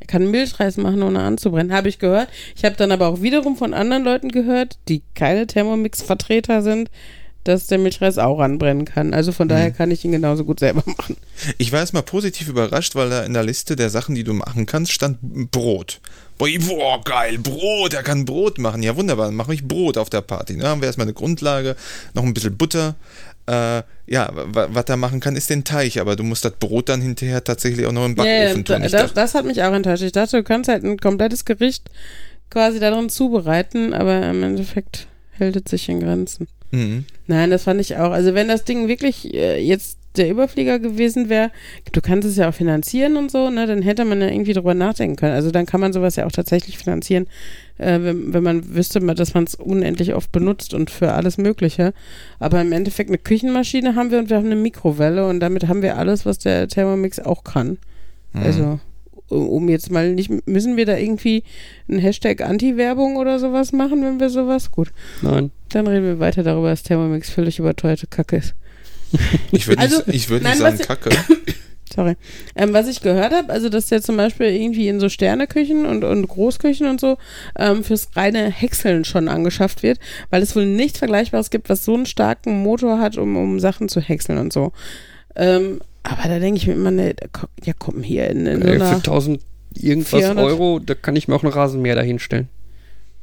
Er kann Milchreis machen, ohne anzubrennen. Habe ich gehört. Ich habe dann aber auch wiederum von anderen Leuten gehört, die keine Thermomix-Vertreter sind, dass der Milchreis auch anbrennen kann. Also von daher kann ich ihn genauso gut selber machen. Ich war erstmal positiv überrascht, weil da in der Liste der Sachen, die du machen kannst, stand Brot. Boah, geil, Brot, er kann Brot machen. Ja, wunderbar, dann mache ich Brot auf der Party. Da haben wir erstmal eine Grundlage, noch ein bisschen Butter. Äh, ja, wa- was er machen kann, ist den Teig, aber du musst das Brot dann hinterher tatsächlich auch noch im Backofen tun. da, Ich das, dachte, das hat mich auch enttäuscht. Ich dachte, du kannst halt ein komplettes Gericht quasi darin zubereiten, aber im Endeffekt hält es sich in Grenzen. Mhm. Nein, das fand ich auch. Also wenn das Ding wirklich äh, jetzt der Überflieger gewesen wäre, du kannst es ja auch finanzieren und so, ne, dann hätte man ja irgendwie drüber nachdenken können. Also dann kann man sowas ja auch tatsächlich finanzieren, äh, wenn, wenn man wüsste, dass man es unendlich oft benutzt und für alles Mögliche. Aber im Endeffekt eine Küchenmaschine haben wir und wir haben eine Mikrowelle und damit haben wir alles, was der Thermomix auch kann. Mhm. Also um jetzt mal nicht, müssen wir da irgendwie einen Hashtag Anti-Werbung oder sowas machen, wenn wir sowas? Gut. Nein. Dann reden wir weiter darüber, dass Thermomix völlig überteuerte Kacke ist. [laughs] Ich würde Also, nicht, ich würd nicht nein, sagen Kacke. [coughs] Sorry. Ähm, was ich gehört habe, also dass der zum Beispiel irgendwie in so Sterneküchen und, und Großküchen und so ähm, fürs reine Häckseln schon angeschafft wird, weil es wohl nichts Vergleichbares gibt, was so einen starken Motor hat, um, um Sachen zu häckseln und so. Ähm, aber da denke ich mir immer, ne, ja komm hier in, in so für einer, 1000 irgendwas 400 Euro, da kann ich mir auch einen Rasenmäher dahinstellen.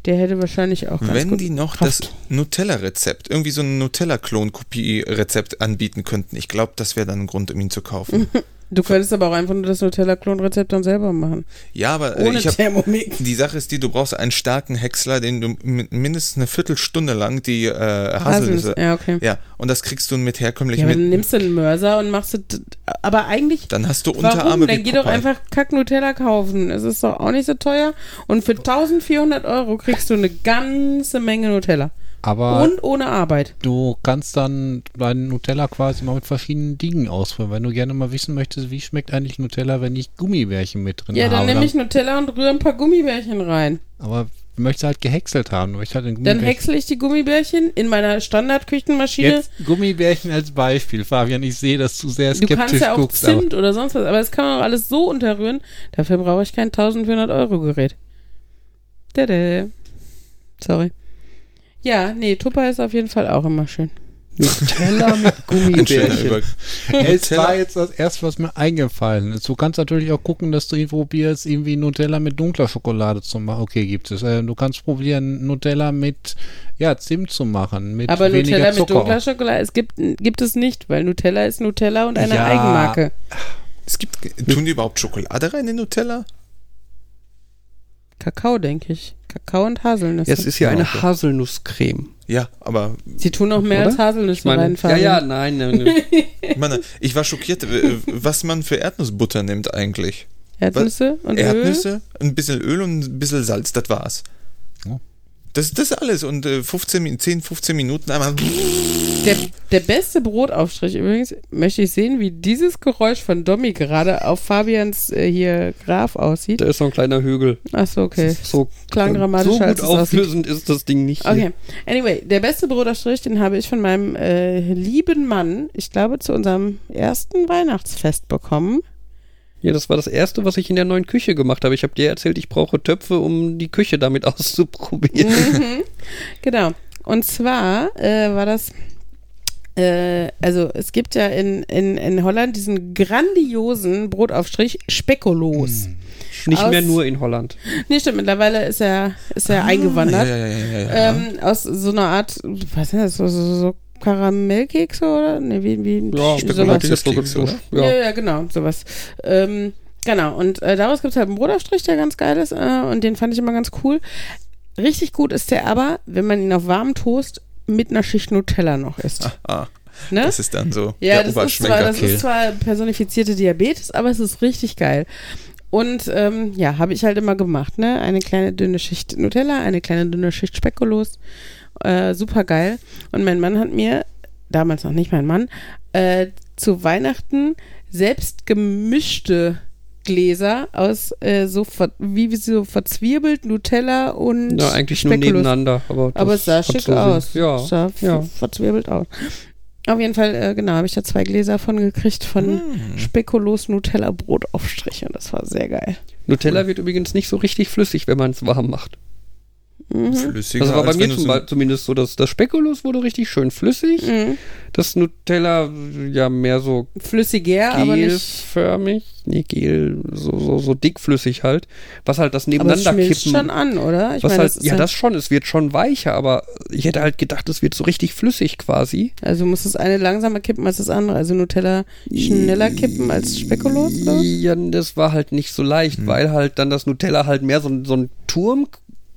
der hätte wahrscheinlich auch ganz Wenn gut die noch Kraft. das Nutella-Rezept, irgendwie so ein Nutella-Klon-Kopie-Rezept anbieten könnten, ich glaube, das wäre dann ein Grund, um ihn zu kaufen. [laughs] Du könntest aber auch einfach nur das Nutella-Klon-Rezept dann selber machen. Ja, aber äh, Ohne ich habe Thermomix. die Sache ist die, du brauchst einen starken Häcksler, den du mi- mindestens eine Viertelstunde lang die äh, Haselnüsse. Ja, okay. Ja, und das kriegst du mit Ja, herkömmlichen aber dann nimmst du einen Mörser und machst es. Aber eigentlich. Dann hast du Warum? Unterarme Dann wie geh doch einfach Kack Nutella kaufen. Es ist doch auch nicht so teuer. Und für 1400 Euro kriegst du eine ganze Menge Nutella. Aber Und ohne Arbeit. du kannst dann deinen Nutella quasi mal mit verschiedenen Dingen ausführen. Wenn du gerne mal wissen möchtest, wie schmeckt eigentlich Nutella, wenn ich Gummibärchen mit drin Ja, dann habe. nehme ich Nutella und rühre ein paar Gummibärchen rein. aber du möchtest halt gehäckselt haben. Du möchtest halt Dann häcksel ich die Gummibärchen in meiner Standardküchenmaschine. Jetzt Gummibärchen als Beispiel. Fabian, ich sehe, dass du sehr Du skeptisch kannst ja auch guckst. Zimt oder sonst was, aber das kann man auch alles so unterrühren. Dafür brauche ich kein 1400 Euro Gerät. Dada. Sorry. Ja, nee, Tupper ist auf jeden Fall auch immer schön. Nutella mit [laughs] Gummibärchen. Es war jetzt das erste, was mir eingefallen ist. Du kannst natürlich auch gucken, dass du ihn probierst, irgendwie Nutella mit dunkler Schokolade zu machen. Okay, gibt es. Äh, Du kannst probieren, Nutella mit ja, Zimt zu machen. Mit Aber weniger Nutella mit Zucker. dunkler Schokolade, es gibt, gibt es nicht, weil Nutella ist Nutella und eine Ja. Eigenmarke. Es gibt, tun die überhaupt Schokolade rein in Nutella? Kakao, denke ich. Kakao und Haselnüsse. Ja, es ist ja eine okay. Haselnusscreme. Ja, aber Sie tun noch mehr Oder? als Haselnüsse Ich meine, ja, ja, nein, nein, nein. [laughs] ich meine, ich war schockiert, äh, was man für Erdnussbutter nimmt eigentlich. Erdnüsse und Öl. Erdnüsse, ein bisschen Öl und ein bisschen Salz, das war's. Ja. Das, das ist alles und äh, 15, Min- 10, 15 Minuten einmal. Der, der beste Brotaufstrich übrigens, möchte ich sehen, wie dieses Geräusch von Domi gerade auf Fabians äh, hier Graf aussieht. Da ist so ein kleiner Hügel. Achso, okay. So, Klang dramatischer, so als gut aussieht. auflösend ist das Ding nicht. hier. Okay. Anyway, der beste Brotaufstrich, den habe ich von meinem äh, lieben Mann, ich glaube, zu unserem ersten Weihnachtsfest bekommen. Ja, das war das erste, was ich in der neuen Küche gemacht habe. Ich habe dir erzählt, ich brauche Töpfe, um die Küche damit [laughs] auszuprobieren. Mhm. Genau. Und zwar äh, war das, äh, also es gibt ja in, in, in Holland diesen grandiosen Brotaufstrich Spekulos. Nicht Aus- mehr nur in Holland. Nee, stimmt, mittlerweile ist er, ist er eingewandert. Ja, ja, ja, ja, ja. Ähm, aus so einer Art, was ist das, so, so, so Karamellkekse oder? Nee, wie, wie Ja, sowas. Spekulatius- Keks, oder? Ja. Ja. ja, genau, sowas. Ähm, genau, und äh, daraus gibt es halt einen Brotaufstrich, der ganz geil ist äh, und den fand ich immer ganz cool. Richtig gut ist der aber, wenn man ihn auf warmem Toast mit einer Schicht Nutella noch isst. Ah, ne? das ist dann so Ja, der das ist, zwar, das ist zwar personifizierte Diabetes, aber es ist richtig geil. Und ähm, ja, habe ich halt immer gemacht, ne? Eine kleine dünne Schicht Nutella, eine kleine dünne Schicht Spekulos. Äh, super geil. Und mein Mann hat mir, damals noch nicht mein Mann, äh, zu Weihnachten selbst gemischte Gläser aus äh, so ver wie so verzwirbelt Nutella und Ja, eigentlich nur Speculoos. nebeneinander. Aber, Aber das es sah schick so aus. Ja, Es sah ja. ver- verzwirbelt aus. Auf jeden Fall, äh, genau, habe ich da zwei Gläser von gekriegt von Hm. Spekulos Nutella Brotaufstriche. Das war sehr geil. Nutella wird übrigens nicht so richtig flüssig, wenn man es warm macht. Mhm. Flüssiger, Das war bei als mir zum so- Beispiel zumindest so, dass das Spekulus wurde richtig schön flüssig. Mhm. Das Nutella ja mehr so Flüssiger, aber nicht. gelförmig. Nee, Gel, so, so, so dickflüssig halt. Was halt das Aber es nebeneinander schmilzt kippen. schon an, oder? Ich was meine, halt, das ist ja, das schon, es wird schon weicher, aber ich hätte halt gedacht, es wird so richtig flüssig quasi. Also muss das eine langsamer kippen als das andere. Also Nutella schneller kippen als Spekulos, oder? Ja, das war halt nicht so leicht, Hm. weil halt dann das Nutella halt mehr so, ein- so einen Turm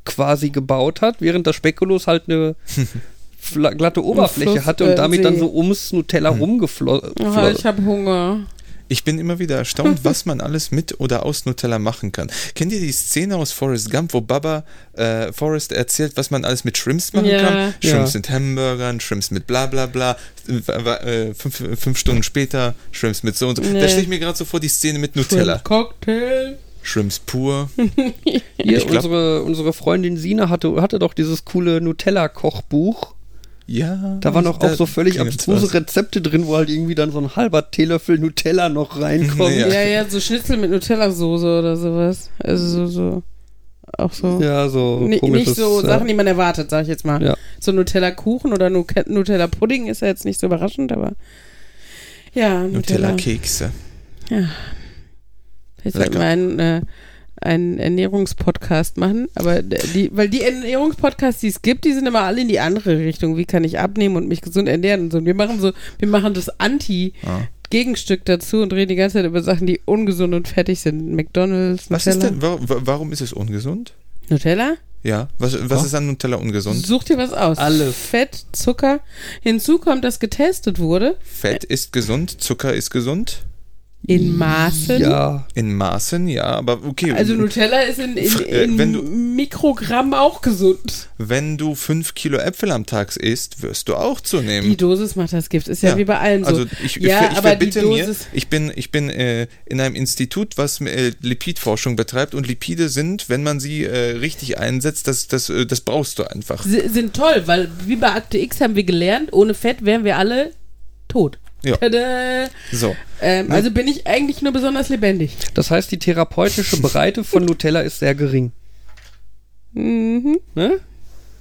quasi gebaut hat, während das Spekulus halt eine [laughs] glatte Oberfläche hatte und damit dann so ums Nutella Hm. rumgeflossen. Oh, ich habe Hunger. Ich bin immer wieder erstaunt, [laughs] was man alles mit oder aus Nutella machen kann. Kennt ihr die Szene aus Forrest Gump, wo Baba äh, Forrest erzählt, was man alles mit Shrimps machen Ja. kann? Ja. Shrimps mit Hamburgern, Shrimps mit bla bla bla. Äh, fünf, fünf Stunden später Shrimps mit so und so. Nee. Da stelle ich mir gerade so vor die Szene mit Nutella. Cocktail. Shrimps pur. [laughs] Glaub- unsere, unsere Freundin Sina hatte, hatte doch dieses coole Nutella-Kochbuch. Ja. Da waren auch, da auch so völlig abstruse. Rezepte drin, wo halt irgendwie dann so ein halber Teelöffel Nutella noch reinkommt. Ja. Ja. ja, so Schnitzel mit Nutella-Soße oder sowas. Also so, so. Auch so. Ja, so komisches. nicht so ja. Sachen, die man erwartet, sag ich jetzt mal. Ja. So Nutella-Kuchen oder Nu- Nutella-Pudding ist ja jetzt nicht so überraschend, aber ja, Nutella. Nutella-Kekse. Sollten wir Lecker. einen, äh, einen Ernährungspodcast machen, aber die, weil die Ernährungspodcasts, die es gibt, die sind immer alle in die andere Richtung. Wie kann ich abnehmen und mich gesund ernähren und so. Und wir machen so, wir machen das Anti- Ah. Gegenstück dazu und reden die ganze Zeit über Sachen, die ungesund und fettig sind. McDonalds, Was Nutella. ist denn, wa- wa- warum ist es ungesund? Nutella? Ja, was, was Ja. ist an Nutella ungesund? Such dir was aus. Alles. Fett, Zucker. Hinzu kommt, dass getestet wurde. Fett ist gesund, Zucker ist gesund. In Maßen. Ja. In Maßen, ja, aber okay. Also Nutella ist in, in, äh, in wenn du- Mikrogramm auch gesund. Wenn du fünf Kilo Äpfel am Tag isst, wirst du auch Die zunehmen. Dosis macht das Gift. Ist ja, Ja. wie bei allem so. Also ich, ja, ich, ich aber die verbitte mir, ich bin, ich bin äh, in einem Institut, was äh, Lipidforschung betreibt und Lipide sind, wenn man sie äh, richtig einsetzt, das, das, äh, das brauchst du einfach. si- sind toll, weil wie bei Akte X haben wir gelernt, ohne Fett wären wir alle tot. Ja. Tada. So. Ähm, also bin ich eigentlich nur besonders lebendig. Das heißt, die therapeutische Breite von Nutella ist sehr gering. Mhm, Ne?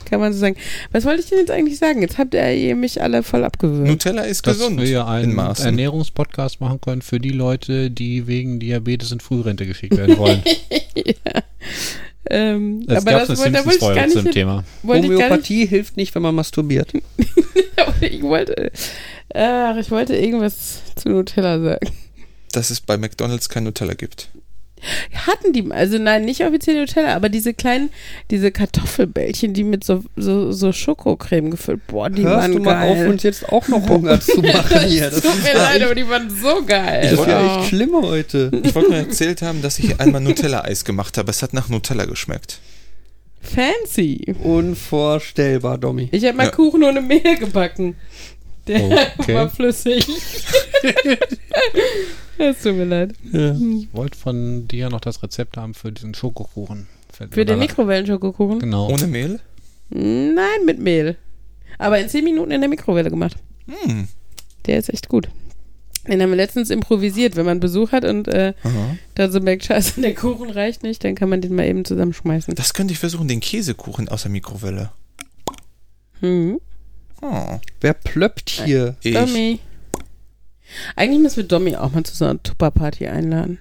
kann man so sagen. Was wollte ich denn jetzt eigentlich sagen? Jetzt habt ihr mich alle voll abgewürgt. Nutella ist Dass gesund wir ja in einen. Ernährungspodcast machen können für die Leute, die wegen Diabetes in Frührente geschickt werden wollen. [laughs] Ähm, Es aber gab das eine wollte, da wollte ich gar nicht zum hin, Thema. gar nicht Homöopathie hilft nicht, wenn man masturbiert. [laughs] ich wollte, ach, ich wollte irgendwas zu Nutella sagen. dass es bei McDonalds kein Nutella gibt. Hatten die, also nein, nicht offiziell Nutella, aber diese kleinen, diese Kartoffelbällchen, die mit so, so, so Schokocreme gefüllt, boah, die Hörst waren du mal geil. auf, uns jetzt auch noch Hunger zu [laughs] machen hier. Das Tut mir leid, aber die waren so geil. das ist ja Oh. echt schlimm heute. Ich wollte nur erzählt haben, dass ich einmal Nutella-Eis gemacht habe. Es hat nach Nutella geschmeckt. Fancy. Unvorstellbar, Domi. Ich habe mal Ja. Kuchen ohne Mehl gebacken. Der Okay. war flüssig. [laughs] Es tut mir leid. Ja. Ich wollte von dir noch das Rezept haben für diesen Schokokuchen. Fällt Für den Mikrowellenschokokuchen? Genau. Ohne Mehl? Nein, mit Mehl. Aber in 10 Minuten in der Mikrowelle gemacht. Hm. Der ist echt gut. Den haben wir letztens improvisiert. Wenn man Besuch hat und äh, dann so merkt, scheiße, der Kuchen reicht nicht, dann kann man den mal eben zusammenschmeißen. Das könnte ich versuchen, den Käsekuchen aus der Mikrowelle. Mhm. Oh, Wer plöppt hier? ich. Domi. Eigentlich müssen wir Domi auch mal zu so einer Tupperparty einladen.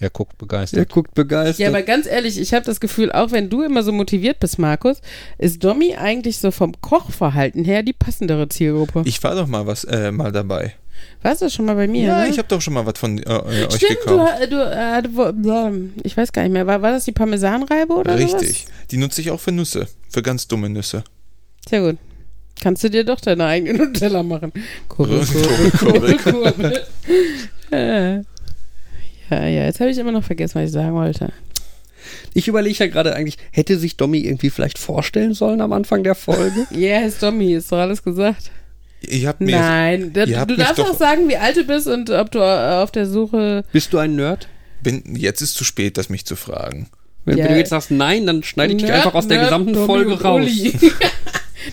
Er guckt begeistert. guckt begeistert. Ja, aber ganz ehrlich, ich habe das Gefühl, auch wenn du immer so motiviert bist, Markus, ist Domi eigentlich so vom Kochverhalten her die passendere Zielgruppe. Ich war doch mal was äh, mal dabei. Warst du schon mal bei mir? ja, ne? ich habe doch schon mal was von äh, äh, euch Stimmt, du, gekauft. äh, du, äh, du, wo- blah, ich weiß gar nicht mehr. War, war das die Parmesanreibe oder Richtig. sowas? Die nutze ich auch für Nüsse. Für ganz dumme Nüsse. Sehr gut. Kannst du dir doch deine eigene [laughs] Nutella machen. Kurbel, Kurbel, Kurbel. Ja, ja, jetzt habe ich immer noch vergessen, was ich sagen wollte. Ich überlege ja gerade eigentlich, hätte sich Domi irgendwie vielleicht vorstellen sollen am Anfang der Folge? [laughs] Ist Domi, ist doch alles gesagt. Ihr habt mir. Nein, da, ihr habt du darfst doch- auch sagen, wie alt du bist und ob du äh, auf der Suche. Bist du ein Nerd? Bin, jetzt ist zu spät, das mich zu fragen. Wenn, Ja. wenn du jetzt sagst nein, dann schneide ich dich einfach aus der Nerd, gesamten Domi Folge raus. [laughs]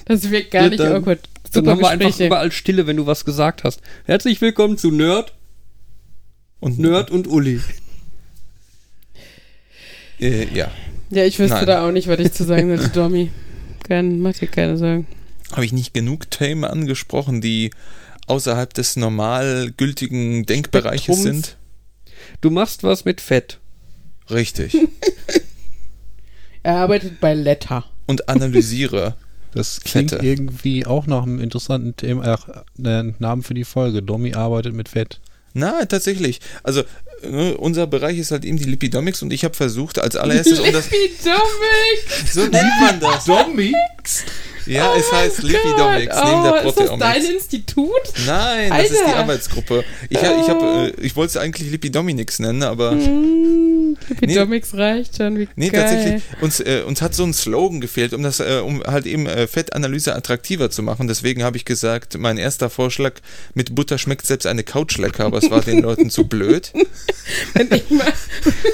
Das wird gar Ja, nicht dann- awkward. Das Dann Super haben wir einfach Gespräche. überall Stille, wenn du was gesagt hast. Herzlich willkommen zu Nerd Und Nerd und Uli. Äh, ja. Ja, ich wüsste Nein. da auch nicht, was ich zu sagen [laughs] sollte, Domi. Kein, mach dir keine Sorgen. Habe ich nicht genug Themen angesprochen, die außerhalb des normal gültigen Denkbereiches Spektrums. sind? Du machst was mit Fett. Richtig. [laughs] Er arbeitet bei Letter. Und analysiere. Das klingt Fette. irgendwie auch nach einem interessanten Thema, äh, Namen für die Folge. Domi arbeitet mit Fett. Na, tatsächlich. Also, äh, unser Bereich ist halt eben die Lipidomics und ich habe versucht, als allererstes, um das. [laughs] Lipidomics! So nennt man das. Domics? Ja, es heißt Oh Lipidomics Gott. neben der oh, Ist das dein Proteomics. Institut? Nein, das ist die Alter. Arbeitsgruppe. Ich, ich, hab, äh, ich wollte es eigentlich Lipidomics nennen, aber. Mm, Lipidomics reicht schon, wie Nee, geil. tatsächlich, uns, äh, uns hat so ein Slogan gefehlt, um das, äh, um halt eben äh, Fettanalyse attraktiver zu machen. Deswegen habe ich gesagt, mein erster Vorschlag, mit Butter schmeckt selbst eine Couch lecker, aber es war den Leuten zu blöd. [laughs] Wenn ich mal,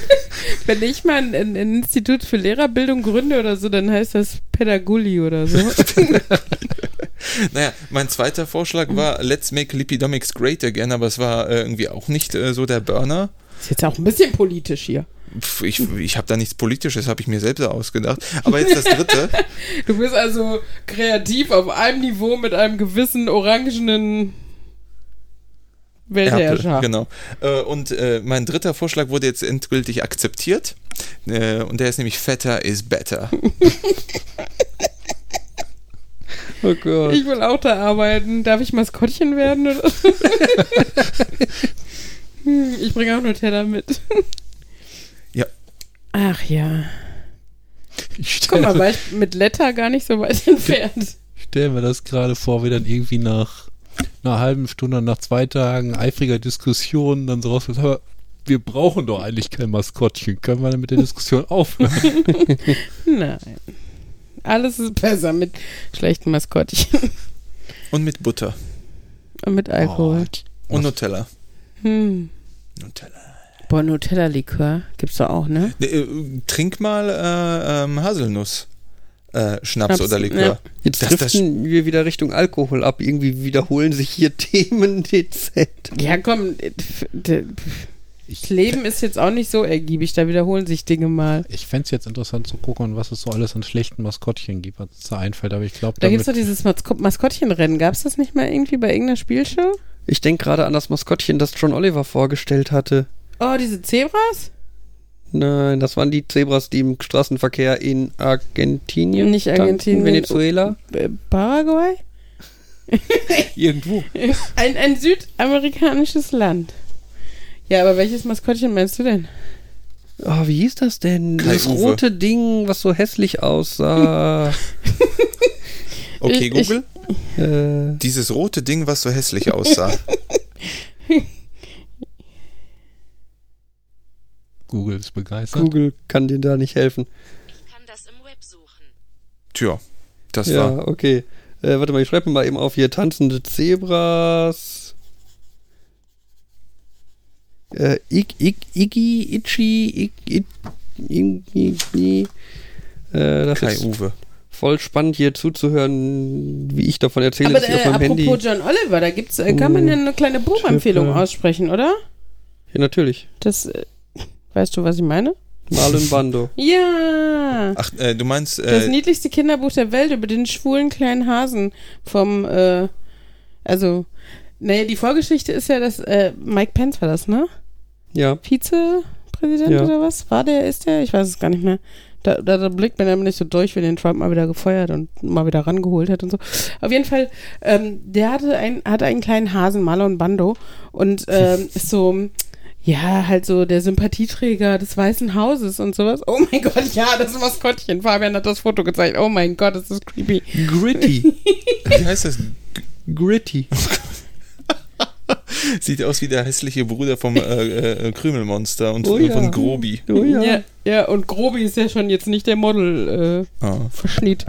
[laughs] wenn ich mal ein, ein Institut für Lehrerbildung gründe oder so, dann heißt das Pädaguli oder so. [laughs] Naja, mein zweiter Vorschlag war, let's make Lipidomics great again, aber es war äh, irgendwie auch nicht äh, so der Burner. Ist jetzt auch ein bisschen politisch hier. Pff, Ich, ich habe da nichts Politisches, habe ich mir selbst ausgedacht. Aber jetzt das dritte. [laughs] Du bist also kreativ auf einem Niveau mit einem gewissen orangenen Weltherrscher. Erpel, genau. Äh, Und äh, mein dritter Vorschlag wurde jetzt endgültig akzeptiert. Und der ist nämlich Fetter is better. [laughs] Oh Gott. Ich will auch da arbeiten. Darf ich Maskottchen werden? [laughs] Hm, ich bringe auch Nutella mit. Ja. Ach ja. Ich Guck mal, stelle war ich mit Letter gar nicht so weit entfernt. stell mir das gerade vor, wie dann irgendwie nach einer halben Stunde, nach zwei Tagen eifriger Diskussion dann so rauskommt, aber wir brauchen doch eigentlich kein Maskottchen. Können wir dann mit der Diskussion aufhören? [laughs] Nein. Alles ist besser mit schlechten Maskottchen Und mit Butter. und mit Alkohol. Oh, Und Nutella. Hm. Nutella. Boah, Nutella-Likör gibt's doch auch, ne? Äh, trink mal äh, ähm, Haselnuss. Äh, Schnaps, Schnaps, oder Likör. ja. Jetzt Das- das- driften wir wieder Richtung Alkohol ab. Irgendwie wiederholen sich hier [laughs] Themen dezent. Ja, komm, das Leben ist jetzt auch nicht so ergiebig, da wiederholen sich Dinge mal. Ich fände es jetzt interessant zu gucken, was es so alles an schlechten Maskottchen gibt, was da einfällt. Aber ich glaube, Da gibt's doch dieses Masko Maskottchenrennen. Gab's das nicht mal irgendwie bei irgendeiner Spielshow? Ich denke gerade an das Maskottchen, das John Oliver vorgestellt hatte. Oh, diese Zebras? Nein, das waren die Zebras, die im Straßenverkehr in Argentinien, Nicht tanzen, Argentinien. Venezuela, Äh, Paraguay? [laughs] irgendwo. [laughs] Ein, ein südamerikanisches Land. Ja, aber welches Maskottchen meinst du denn? Oh, wie hieß das denn? Kai Das Uwe. rote Ding, was so hässlich aussah. [laughs] Okay, Ich- ich- Google. äh, Dieses rote Ding, was so hässlich aussah. [laughs] Google ist begeistert. Google kann dir da nicht helfen. kann das im Web suchen. Tja, das ja, war. okay. Äh, warte mal, ich schreibe mir mal eben auf hier tanzende Zebras. Äh, Ig, Ig, Iggy, Itchy, Ig, Ig, Iggy, Iggy. Äh, das Kai ist Uwe. voll spannend hier zuzuhören, wie ich davon erzähle, aber dass ich auf äh, meinem apropos Handy. John Oliver, da gibt's, äh, kann man ja eine kleine Buchempfehlung aussprechen, oder? Ja, natürlich. Das, äh, weißt du, was ich meine? Marlon Bando. [laughs] Ja! Ach, äh, du meinst. Das Äh, niedlichste Kinderbuch der Welt über den schwulen kleinen Hasen vom, äh, also, naja, die Vorgeschichte ist ja, dass, äh, Mike Pence war das, ne? Ja. Vizepräsident Ja. oder was? War der, ist der? Ich weiß es gar nicht mehr. Da, da, da blickt man nämlich so durch, wenn den Trump mal wieder gefeuert und mal wieder rangeholt hat und so. Auf jeden Fall, ähm, der hatte, ein, hatte einen kleinen Hasen, Marlon Bando, und ähm, [laughs] ist so, ja, halt so der Sympathieträger des Weißen Hauses und sowas. Oh mein Gott, ja, das ist ein Maskottchen. Fabian hat das Foto gezeigt. Oh mein Gott, das ist creepy. Gritty. [laughs] wie heißt das? Gritty. [laughs] [laughs] Sieht aus wie der hässliche Bruder vom äh, äh, Krümelmonster und Oh äh, ja. von Grobi. Oh ja. Ja, ja, und Grobi ist ja schon jetzt nicht der Model, äh, Ah. Verschnitt.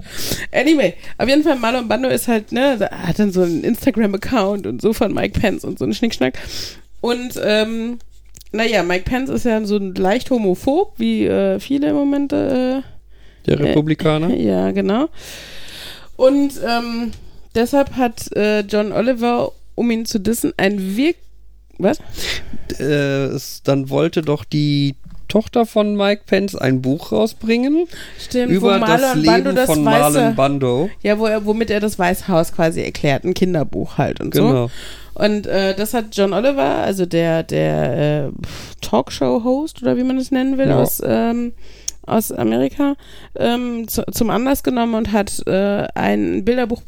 Anyway, auf jeden Fall Marlon Bando ist halt, ne, hat dann so einen Instagram-Account und so von Mike Pence und so einen Schnickschnack. Und, ähm, naja, Mike Pence ist ja so ein leicht homophob, wie äh, viele im Moment. Äh, Der Republikaner. ja, genau. Und ähm, deshalb hat äh, John Oliver, um ihn zu dissen, ein Wirk... Was? Äh, es, dann wollte doch die Tochter von Mike Pence ein Buch rausbringen Stimmt, über das Leben das von weiße... Marlon Bando. Ja, wo er, womit er das Weiße Haus quasi erklärt, ein Kinderbuch halt und so. Genau. Und äh, das hat John Oliver, also der, der äh, Talkshow-Host oder wie man es nennen will, Ja. aus, ähm, aus Amerika, ähm, zu, zum Anlass genommen und hat äh, ein Bilderbuch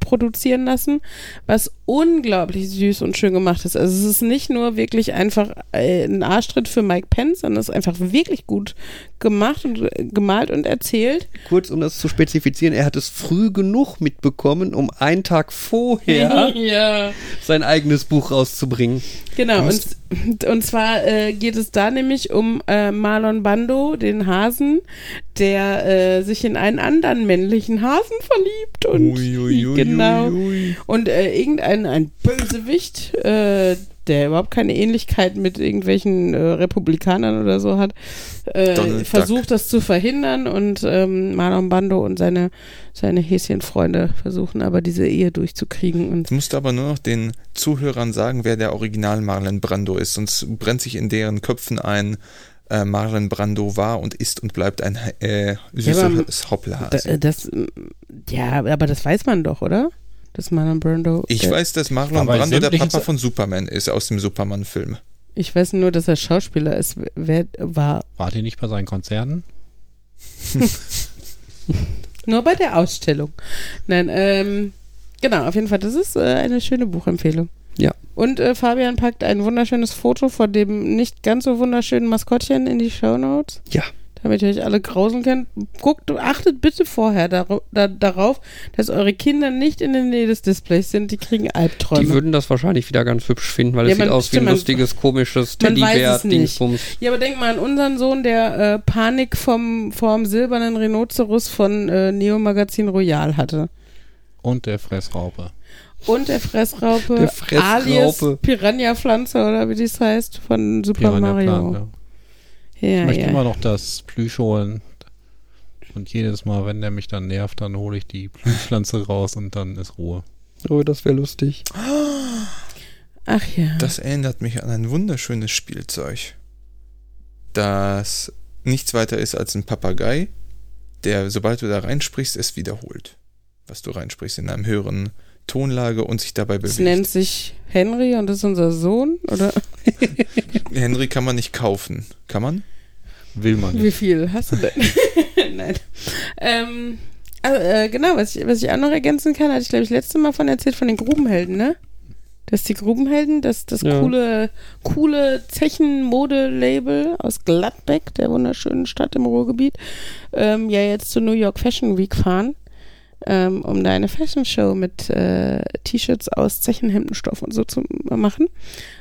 produzieren lassen, was unglaublich süß und schön gemacht ist. Also es ist nicht nur wirklich einfach äh, ein Arschtritt für Mike Pence, sondern es ist einfach wirklich gut gemacht und äh, gemalt und erzählt. Kurz, um das zu spezifizieren, er hat es früh genug mitbekommen, um einen Tag vorher [laughs] ja. Sein eigenes Buch rauszubringen. Genau, und, und zwar äh, geht es da nämlich um äh, Marlon Bando, den Hasen, der äh, sich in einen anderen männlichen Hasen verliebt und Ui, ui, ui, genau und äh, irgendein ein Bösewicht, äh, der überhaupt keine Ähnlichkeit mit irgendwelchen äh, Republikanern oder so hat, äh, versucht das zu verhindern und ähm, Marlon Bando und seine seine Häschenfreunde versuchen aber diese Ehe durchzukriegen und Du musst aber nur noch den Zuhörern sagen, wer der Original Marlon Brando ist, sonst brennt sich in deren Köpfen ein, äh, Marlon Brando war und ist und bleibt ein äh, Ja, süßes Hoppelhase. Da- Das, mm, ja, aber das weiß man doch, oder? Dass Marlon Brando. Ich der, weiß, dass Marlon Brando der Papa von Superman ist aus dem Superman-Film. Ich weiß nur, dass er Schauspieler ist. Wer war Wart ihr nicht bei seinen Konzerten? [laughs] nur bei der Ausstellung. Nein, ähm, genau, auf jeden Fall, das ist äh, eine schöne Buchempfehlung. Ja. Und äh, Fabian packt ein wunderschönes Foto von dem nicht ganz so wunderschönen Maskottchen in die Shownotes. Ja. Damit ihr euch alle grauseln könnt. Guckt, achtet bitte vorher daro da, darauf, dass eure Kinder nicht in der Nähe des Displays sind. Die kriegen Albträume. Die würden das wahrscheinlich wieder ganz hübsch finden, weil Ja, es sieht aus wie ein man- lustiges, komisches man weiß es nicht. Teddybär-Dingsbums. Ja, aber denk mal an unseren Sohn, der äh, Panik vom, vom silbernen Rhinoceros von äh, Neo Magazin Royal hatte. Und der Fressraupe. Und der Fressraupe, Der Fressraupe. alias Piranha-Pflanze oder wie dies heißt, von Super Piranha Mario. Plant, ja. Ja, Ich möchte ja. immer noch das Plüsch holen. Und jedes Mal, wenn der mich dann nervt, dann hole ich die Plüschpflanze raus und dann ist Ruhe. Oh, das wäre lustig. Ach ja. Das erinnert mich an ein wunderschönes Spielzeug, das nichts weiter ist als ein Papagei, der, sobald du da reinsprichst, es wiederholt. Was du reinsprichst in einem höheren Tonlage und sich dabei das bewegt. nennt sich Henry und das ist unser Sohn, oder? [laughs] Henry kann man nicht kaufen. Kann man? Will man Wie nicht. viel hast du denn? [laughs] Nein. Ähm, also, äh, genau, was ich, was ich auch noch ergänzen kann, hatte ich, glaube ich, letzte Mal von erzählt, von den Grubenhelden, ne? Dass die Grubenhelden, das, das Ja. coole, coole Zechen-Mode-Label aus Gladbeck, der wunderschönen Stadt im Ruhrgebiet, ähm, ja jetzt zur New York Fashion Week fahren, ähm, um da eine Fashion Show mit äh, T-Shirts aus Zechenhemdenstoff und so zu machen.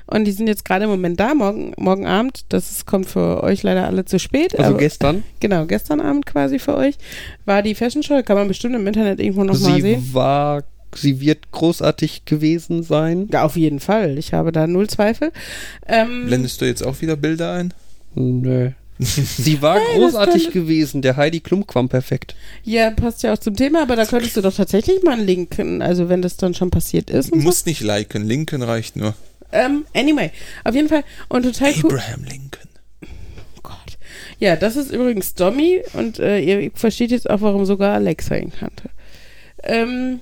Und die sind jetzt gerade im Moment da, morgen, morgen Abend. Das ist, kommt für euch leider alle zu spät. Also aber- gestern. [laughs] Genau, gestern Abend quasi für euch war die Fashion Show. Kann man bestimmt im Internet irgendwo nochmal Sie sehen. war, sie wird großartig gewesen sein. Ja, auf jeden Fall. Ich habe da null Zweifel. Ähm, Blendest du jetzt auch wieder Bilder ein? Nö. [laughs] Sie war das großartig könnte- gewesen. Der Heidi Klum kwam perfekt. ja, passt ja auch zum Thema, aber da könntest du doch tatsächlich mal einen linken, also wenn das dann schon passiert ist. Und so. Muss nicht liken, Lincoln reicht nur. Ähm, anyway, auf jeden Fall. Und total cool. Abraham Lincoln. Oh Gott. Ja, das ist übrigens Dommy und äh, ihr versteht jetzt auch, warum sogar Alexa ihn kannte. Ähm.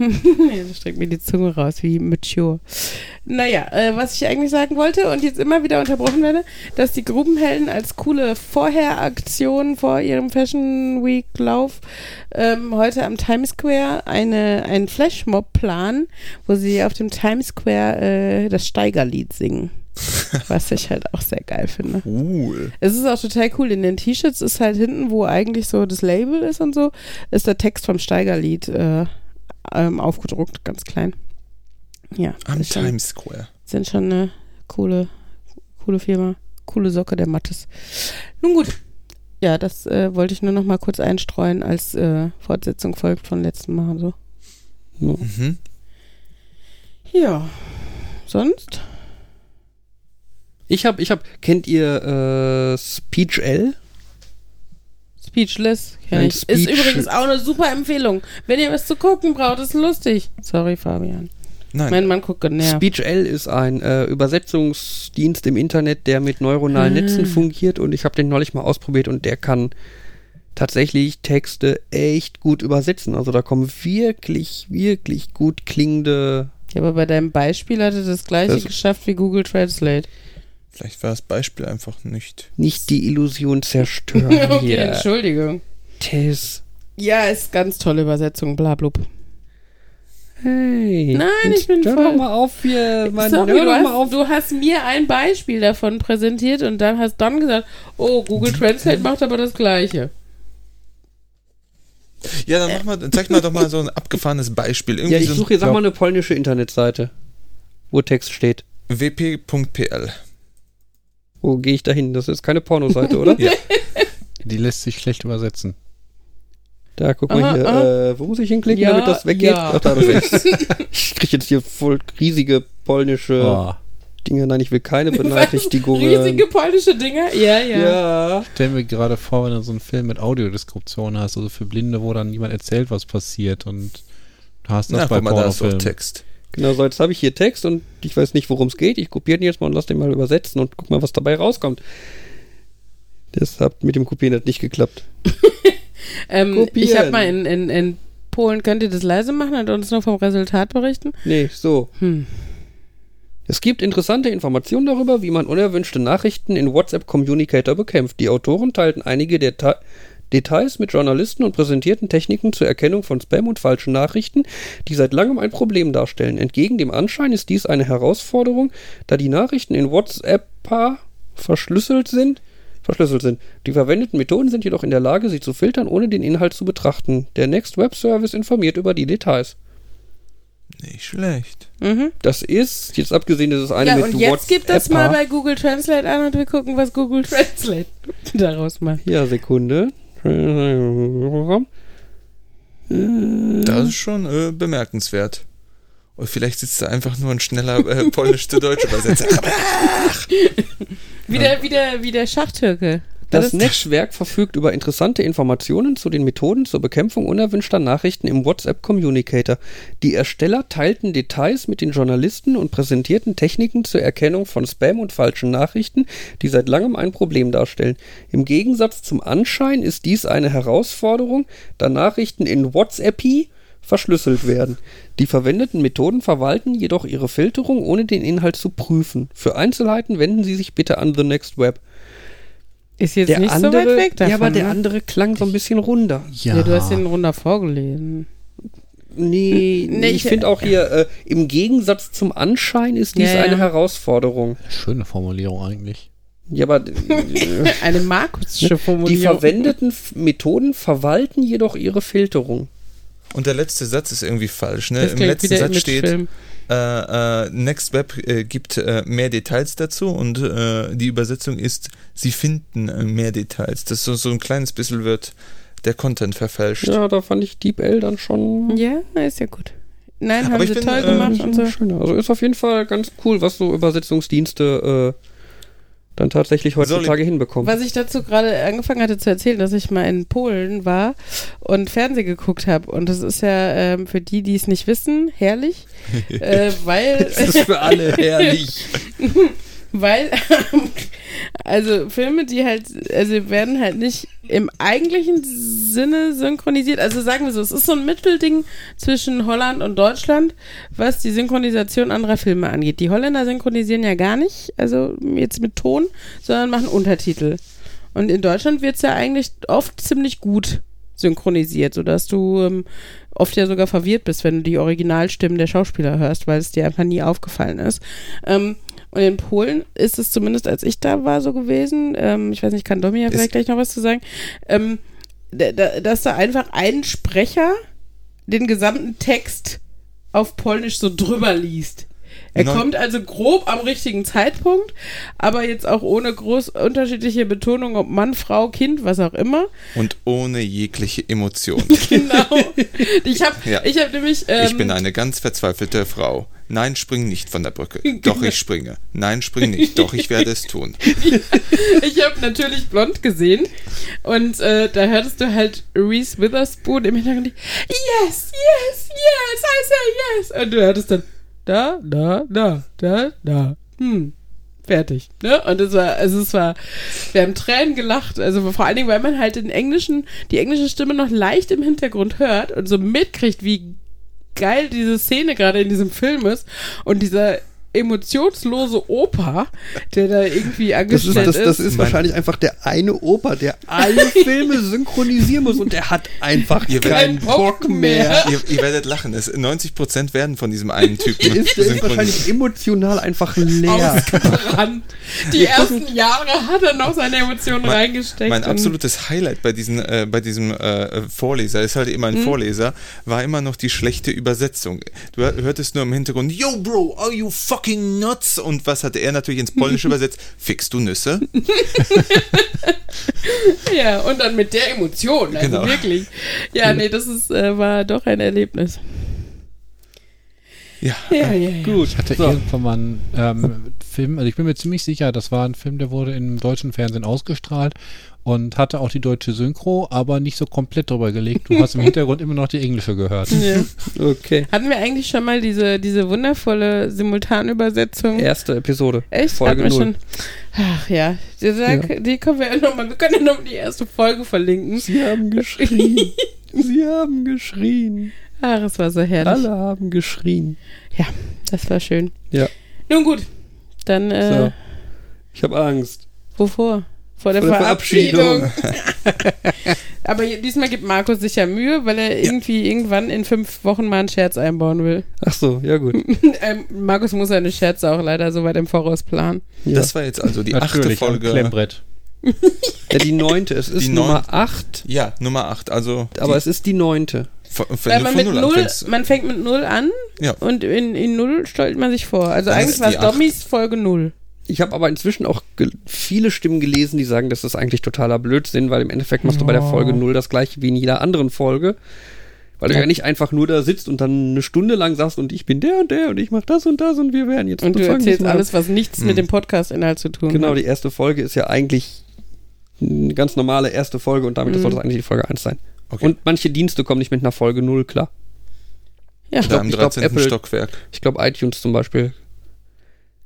[laughs] Jetzt streckt mir die Zunge raus, wie mature. Naja, äh, was ich eigentlich sagen wollte und jetzt immer wieder unterbrochen werde, dass die Grubenhelden als coole Vorheraktion vor ihrem Fashion Week Lauf ähm, heute am Times Square eine, einen Flashmob planen, wo sie auf dem Times Square äh, das Steigerlied singen. [laughs] Was ich halt auch sehr geil finde. Cool. Es ist auch total cool. In den T-Shirts ist halt hinten, wo eigentlich so das Label ist und so, ist der Text vom Steigerlied äh, ähm, aufgedruckt, ganz klein. Ja, Am Times Square. sind schon eine coole, coole Firma. Coole Socke der Mattes. Nun gut. Ja, das äh, wollte ich nur noch mal kurz einstreuen als äh, Fortsetzung folgt von letzten Mal und so. Mhm. Ja. Sonst? Ich hab, ich hab, kennt ihr äh, Speech L? Speechless. ich. Ist Speech- übrigens auch eine super Empfehlung. Wenn ihr was zu gucken braucht, ist lustig. Sorry, Fabian. Nein. Mein Mann guckt genervt. SpeechL ist ein äh, Übersetzungsdienst im Internet, der mit neuronalen Ah. Netzen fungiert und ich habe den neulich mal ausprobiert und der kann tatsächlich Texte echt gut übersetzen. Also da kommen wirklich, wirklich gut klingende. Ja, aber bei deinem Beispiel hatte das gleiche Das- geschafft wie Google Translate. Vielleicht war das Beispiel einfach nicht. Nicht die Illusion zerstören [laughs] okay, hier. Entschuldigung. Tess. Ja, ist ganz tolle Übersetzung, blablub. Hey. Nein, ich bin Hör voll- doch mal auf hier. Mann, Sorry, hör du, doch hast, mal auf. du hast mir ein Beispiel davon präsentiert und dann hast dann gesagt, oh, Google Translate macht aber das Gleiche. Ja, dann mach mal, zeig mal doch mal so ein abgefahrenes Beispiel. Irgendwie Ja, ich so suche jetzt sag mal eine polnische Internetseite, wo Text steht. wp.pl. Wo gehe ich da hin? Das ist keine Pornoseite, oder? [laughs] Ja. Die lässt sich schlecht übersetzen. Da, guck mal Aha, hier. aha. Äh, wo muss ich hinklicken, Ja, damit das weggeht? ja. Ach, da, das ist. [laughs] ich krieg jetzt hier voll riesige polnische Oh. Dinge. Nein, ich will keine Benachrichtigungen. Riesige polnische Dinger? Ja, ja. Ja. Stell mir gerade vor, wenn du so einen Film mit Audiodeskription hast, also für Blinde, wo dann niemand erzählt, was passiert und du hast das Na, bei mal, Pornofilmen. Text. Genau, so jetzt habe ich hier Text und ich weiß nicht, worum es geht. Ich kopiere den jetzt mal und lass den mal übersetzen und guck mal, was dabei rauskommt. Das hat mit dem Kopieren hat nicht geklappt. [laughs] Ähm, ich habe mal in, in, in Polen, könnt ihr das leise machen und uns noch vom Resultat berichten? Nee, so. Hm. Es gibt interessante Informationen darüber, wie man unerwünschte Nachrichten in WhatsApp Communicator bekämpft. Die Autoren teilten einige Deta Details mit Journalisten und präsentierten Techniken zur Erkennung von Spam und falschen Nachrichten, die seit langem ein Problem darstellen. Entgegen dem Anschein ist dies eine Herausforderung, da die Nachrichten in WhatsApp verschlüsselt sind. Verschlüsselt sind. Die verwendeten Methoden sind jedoch in der Lage, sie zu filtern, ohne den Inhalt zu betrachten. Der Next Web Service informiert über die Details. Nicht schlecht. Mhm. Das ist, jetzt abgesehen, das ist eine Ja, mit und jetzt WhatsApp. gib das mal bei Google Translate an und wir gucken, was Google Translate [laughs] daraus macht. Ja, Sekunde. Das ist schon äh, bemerkenswert. Und vielleicht sitzt da einfach nur ein schneller äh, polnisch zu deutsch Übersetzer. [laughs] Wie der, wie der, wie der Schachtürke. Das Netzwerk verfügt über interessante Informationen zu den Methoden zur Bekämpfung unerwünschter Nachrichten im WhatsApp Communicator. Die Ersteller teilten Details mit den Journalisten und präsentierten Techniken zur Erkennung von Spam und falschen Nachrichten, die seit langem ein Problem darstellen. Im Gegensatz zum Anschein ist dies eine Herausforderung, da Nachrichten in WhatsApp verschlüsselt werden. Die verwendeten Methoden verwalten jedoch ihre Filterung, ohne den Inhalt zu prüfen. Für Einzelheiten wenden Sie sich bitte an The Next Web. Ist jetzt Der nicht andere, so weit weg davon. ja, aber der ne? andere klang so ein bisschen runder. Ja, du hast den runter vorgelesen. [laughs] Nee, Nee, ich ich- finde auch hier, äh, im Gegensatz zum Anschein ist dies Ja, ja. eine Herausforderung. Schöne Formulierung eigentlich. Ja, aber [laughs] äh, Eine markusische die Formulierung. verwendeten F- Methoden verwalten jedoch ihre Filterung. Und der letzte Satz ist irgendwie falsch. Ne? Das Im letzten Satz steht, Imagefilm. Äh, äh, Next Web äh, gibt äh, mehr Details dazu und äh, die Übersetzung ist, sie finden äh, mehr Details. Das so, so ein kleines bisschen wird der Content verfälscht. Ja, da fand ich DeepL dann schon Ja, ist ja gut. Nein, Aber haben ich sie bin, toll äh, gemacht und so. schöner. Also ist auf jeden Fall ganz cool, was so Übersetzungsdienste äh, dann tatsächlich heutzutage hinbekommen. Was ich dazu gerade angefangen hatte zu erzählen, dass ich mal in Polen war und Fernsehen geguckt habe. Und das ist ja ähm, für die, die es nicht wissen, herrlich. [laughs] äh, weil. Das ist für alle herrlich. [laughs] Weil, [laughs] also Filme, die halt, also werden halt nicht im eigentlichen Sinne synchronisiert. Also sagen wir so, es ist so ein Mittelding zwischen Holland und Deutschland, was die Synchronisation anderer Filme angeht. Die Holländer synchronisieren ja gar nicht, also jetzt mit Ton, sondern machen Untertitel. Und in Deutschland wird es ja eigentlich oft ziemlich gut synchronisiert, sodass du ähm, oft ja sogar verwirrt bist, wenn du die Originalstimmen der Schauspieler hörst, weil es dir einfach nie aufgefallen ist. Ähm, und in Polen ist es zumindest, als ich da war, so gewesen. Ähm, ich weiß nicht, kann Domi ja vielleicht gleich noch was zu sagen. Ähm, da, da, dass da einfach ein Sprecher den gesamten Text auf Polnisch so drüber liest. Er Neun- kommt also grob am richtigen Zeitpunkt, aber jetzt auch ohne groß unterschiedliche Betonung, ob Mann, Frau, Kind, was auch immer. Und ohne jegliche Emotion. [laughs] Genau. Ich habe Ja. ich hab nämlich. Ähm, Ich bin eine ganz verzweifelte Frau. Nein, spring nicht von der Brücke. [laughs] Doch, ich springe. Nein, spring nicht. Doch, ich werde es tun. [laughs] ich habe natürlich blond gesehen und äh, da hörtest du halt Reese Witherspoon im Hintergrund. Yes, yes, yes, I say yes. Und du hörtest dann da, da, da, da, da. Hm. Fertig. Ne? Und es war, also es war, wir haben Tränen gelacht. Also vor allen Dingen, weil man halt den englischen, die englische Stimme noch leicht im Hintergrund hört und so mitkriegt, wie geil diese Szene gerade in diesem Film ist. Und dieser emotionslose Opa, der da irgendwie Das ist, angestellt das, das ist wahrscheinlich einfach der eine Opa, der alle [laughs] Filme synchronisieren muss und der hat einfach Ihr keinen Bock Bock mehr. Ihr, ihr werdet lachen. Es, 90% werden von diesem einen Typen ist, der ist wahrscheinlich emotional einfach leer. Die ersten Jahre hat er noch seine Emotionen Mein- reingesteckt. Mein absolutes Highlight bei, diesen, äh, bei diesem äh, Vorleser, ist halt immer Mhm. ein Vorleser, war immer noch die schlechte Übersetzung. Du hör- hörtest nur im Hintergrund, Yo, Bro, are you fucking nuts? Und was hat er natürlich ins Polnische [laughs] übersetzt? Fickst du Nüsse? [laughs] Ja, und dann mit der Emotion, also Genau. wirklich. Ja, nee, das ist, äh, war doch ein Erlebnis. Ja. Ja, ja, ja. Gut, Ich hatte so. irgendwann mal einen ähm, Film, also ich bin mir ziemlich sicher, das war ein Film, der wurde im deutschen Fernsehen ausgestrahlt und hatte auch die deutsche Synchro, aber nicht so komplett drüber gelegt. Du hast im [laughs] Hintergrund immer noch die englische gehört. Ja. [laughs] Okay. Hatten wir eigentlich schon mal diese, diese wundervolle Simultanübersetzung? Erste Episode. Echt? Folge Hatten schon? Ach ja, die, die, die können wir ja nochmal, wir können ja noch die erste Folge verlinken. Sie haben geschrien. [laughs] Sie haben geschrien. Ach, es war so herrlich. Alle haben geschrien. Ja, das war schön. Ja. Nun gut, dann, äh, So. Ich habe Angst. wovor? Vor der, Vor der Verabschiedung. [laughs] Aber diesmal gibt Markus sich ja Mühe, weil er irgendwie irgendwann in fünf Wochen mal einen Scherz einbauen will. Ach so, ja gut. [laughs] ähm, Markus muss seine Scherze auch leider so weit im Voraus planen. Ja. Das war jetzt also die achte Natürlich, Folge. Klemmbrett. ja, die neunte. Es ist Die Nummer neunte. acht, Ja, Nummer 8. Also, aber es ist die neunte. Weil man mit Null man fängt mit null an Ja. und in, in null stellt man sich vor. Also Dann eigentlich war es acht. Dommis Folge null. Ich habe aber inzwischen auch viele Stimmen gelesen, die sagen, das ist eigentlich totaler Blödsinn, weil im Endeffekt machst du bei der Folge null das gleiche wie in jeder anderen Folge. Weil du Ja. ja nicht einfach nur da sitzt und dann eine Stunde lang sagst und ich bin der und der und ich mach das und das und wir werden jetzt Und du erzählst alles, was nichts mit dem Podcast-Inhalt zu tun Genau, hat. die erste Folge ist ja eigentlich eine ganz normale erste Folge und damit Mhm. soll das eigentlich die Folge 1 sein. Okay. Und manche Dienste kommen nicht mit einer Folge 0, klar. Ja. glaub- ich glaub, 13. Apple- Stockwerk. Ich glaube, iTunes zum Beispiel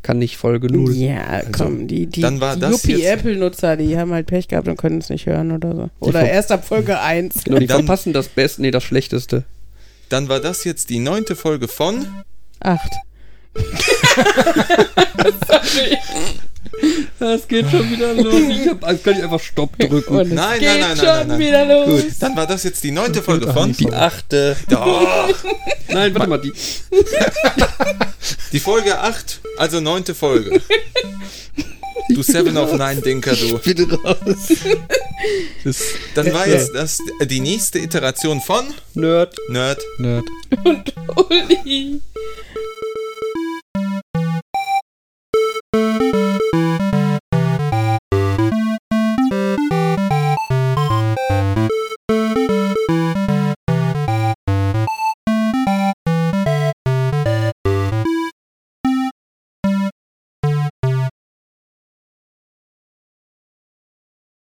kann nicht Folge 0. Ja, komm, die, die, dann war die das Yuppie jetzt- Apple-Nutzer, die haben halt Pech gehabt und können es nicht hören oder so. Oder erst ab Folge 1. Genau, die Dann- verpassen das Beste, nee, das Schlechteste. Dann war das jetzt die neunte Folge von. Acht. [laughs] [laughs] Sorry. Das geht schon wieder los. [laughs] Ich hab, also kann ich einfach Stopp drücken. Nein, geht nein, nein, schon nein, nein, nein. wieder los. Gut. Dann war das jetzt die neunte Folge von. Die achte. [laughs] Oh, Nein, warte mal, die. die Folge 8, also neunte Folge. Du Seven of Nine Denker, du. Bitte raus. Das Dann war jetzt das die nächste Iteration von Nerd. Nerd. Nerd. Und Uli.